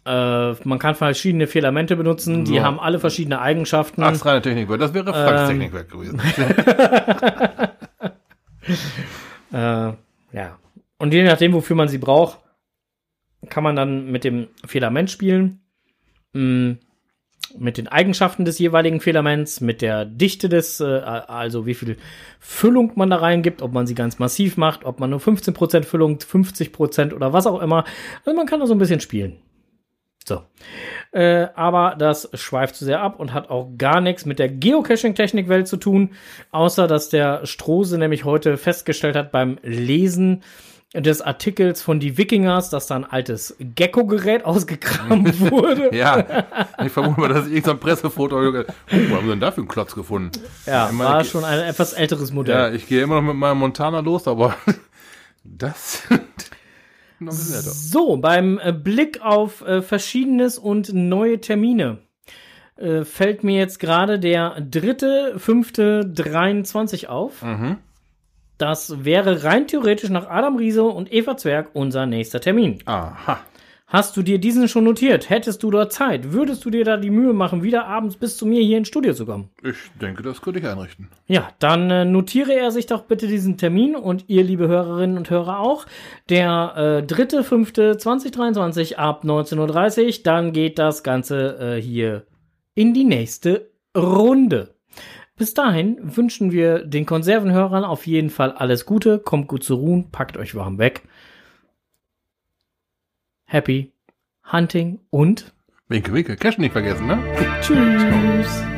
äh, man kann verschiedene Filamente benutzen, die So. haben alle verschiedene Eigenschaften. Ach, reine Technikwelt. Das wäre Franks Ähm. Technikwelt gewesen. Äh, ja. Und je nachdem, wofür man sie braucht, kann man dann mit dem Filament spielen. Mm, mit den Eigenschaften des jeweiligen Filaments, mit der Dichte des, äh, also wie viel Füllung man da reingibt, ob man sie ganz massiv macht, ob man nur 15% Füllung, 50% oder was auch immer. Also man kann da so ein bisschen spielen. So. Äh, aber das schweift zu sehr ab und hat auch gar nichts mit der Geocaching-Technikwelt zu tun, außer dass der Strose nämlich heute festgestellt hat beim Lesen des Artikels von die Wikingers, dass da ein altes Gecko-Gerät ausgekramt wurde. ja, ich vermute mal, dass ich irgendein Pressefoto. Oh, was haben wir denn da für einen Klotz gefunden? Ja, meine, war schon ein etwas älteres Ja, Modell. ich gehe immer noch mit meinem Montana los, aber das. Noch ein bisschen älter. So, beim äh, Blick auf äh, Verschiedenes und neue Termine äh, fällt mir jetzt gerade der dritte, fünfte, 23 auf. Mhm. Das wäre rein theoretisch nach Adam Riese und Eva Zwerg unser nächster Termin. Aha. Hast du dir diesen schon notiert? Hättest du dort Zeit? Würdest du dir da die Mühe machen, wieder abends bis zu mir hier ins Studio zu kommen? Ich denke, das könnte ich einrichten. Ja, dann äh, notiere er sich doch bitte diesen Termin und ihr, liebe Hörerinnen und Hörer, auch. Der äh, 3.5.2023 ab 19.30 Uhr. Dann geht das Ganze äh, hier in die nächste Runde. Bis dahin wünschen wir den Konservenhörern auf jeden Fall alles Gute. Kommt gut zu ruhen, packt euch warm weg. Happy Hunting und Winke, winke. Cash nicht vergessen, ne? Tschüss.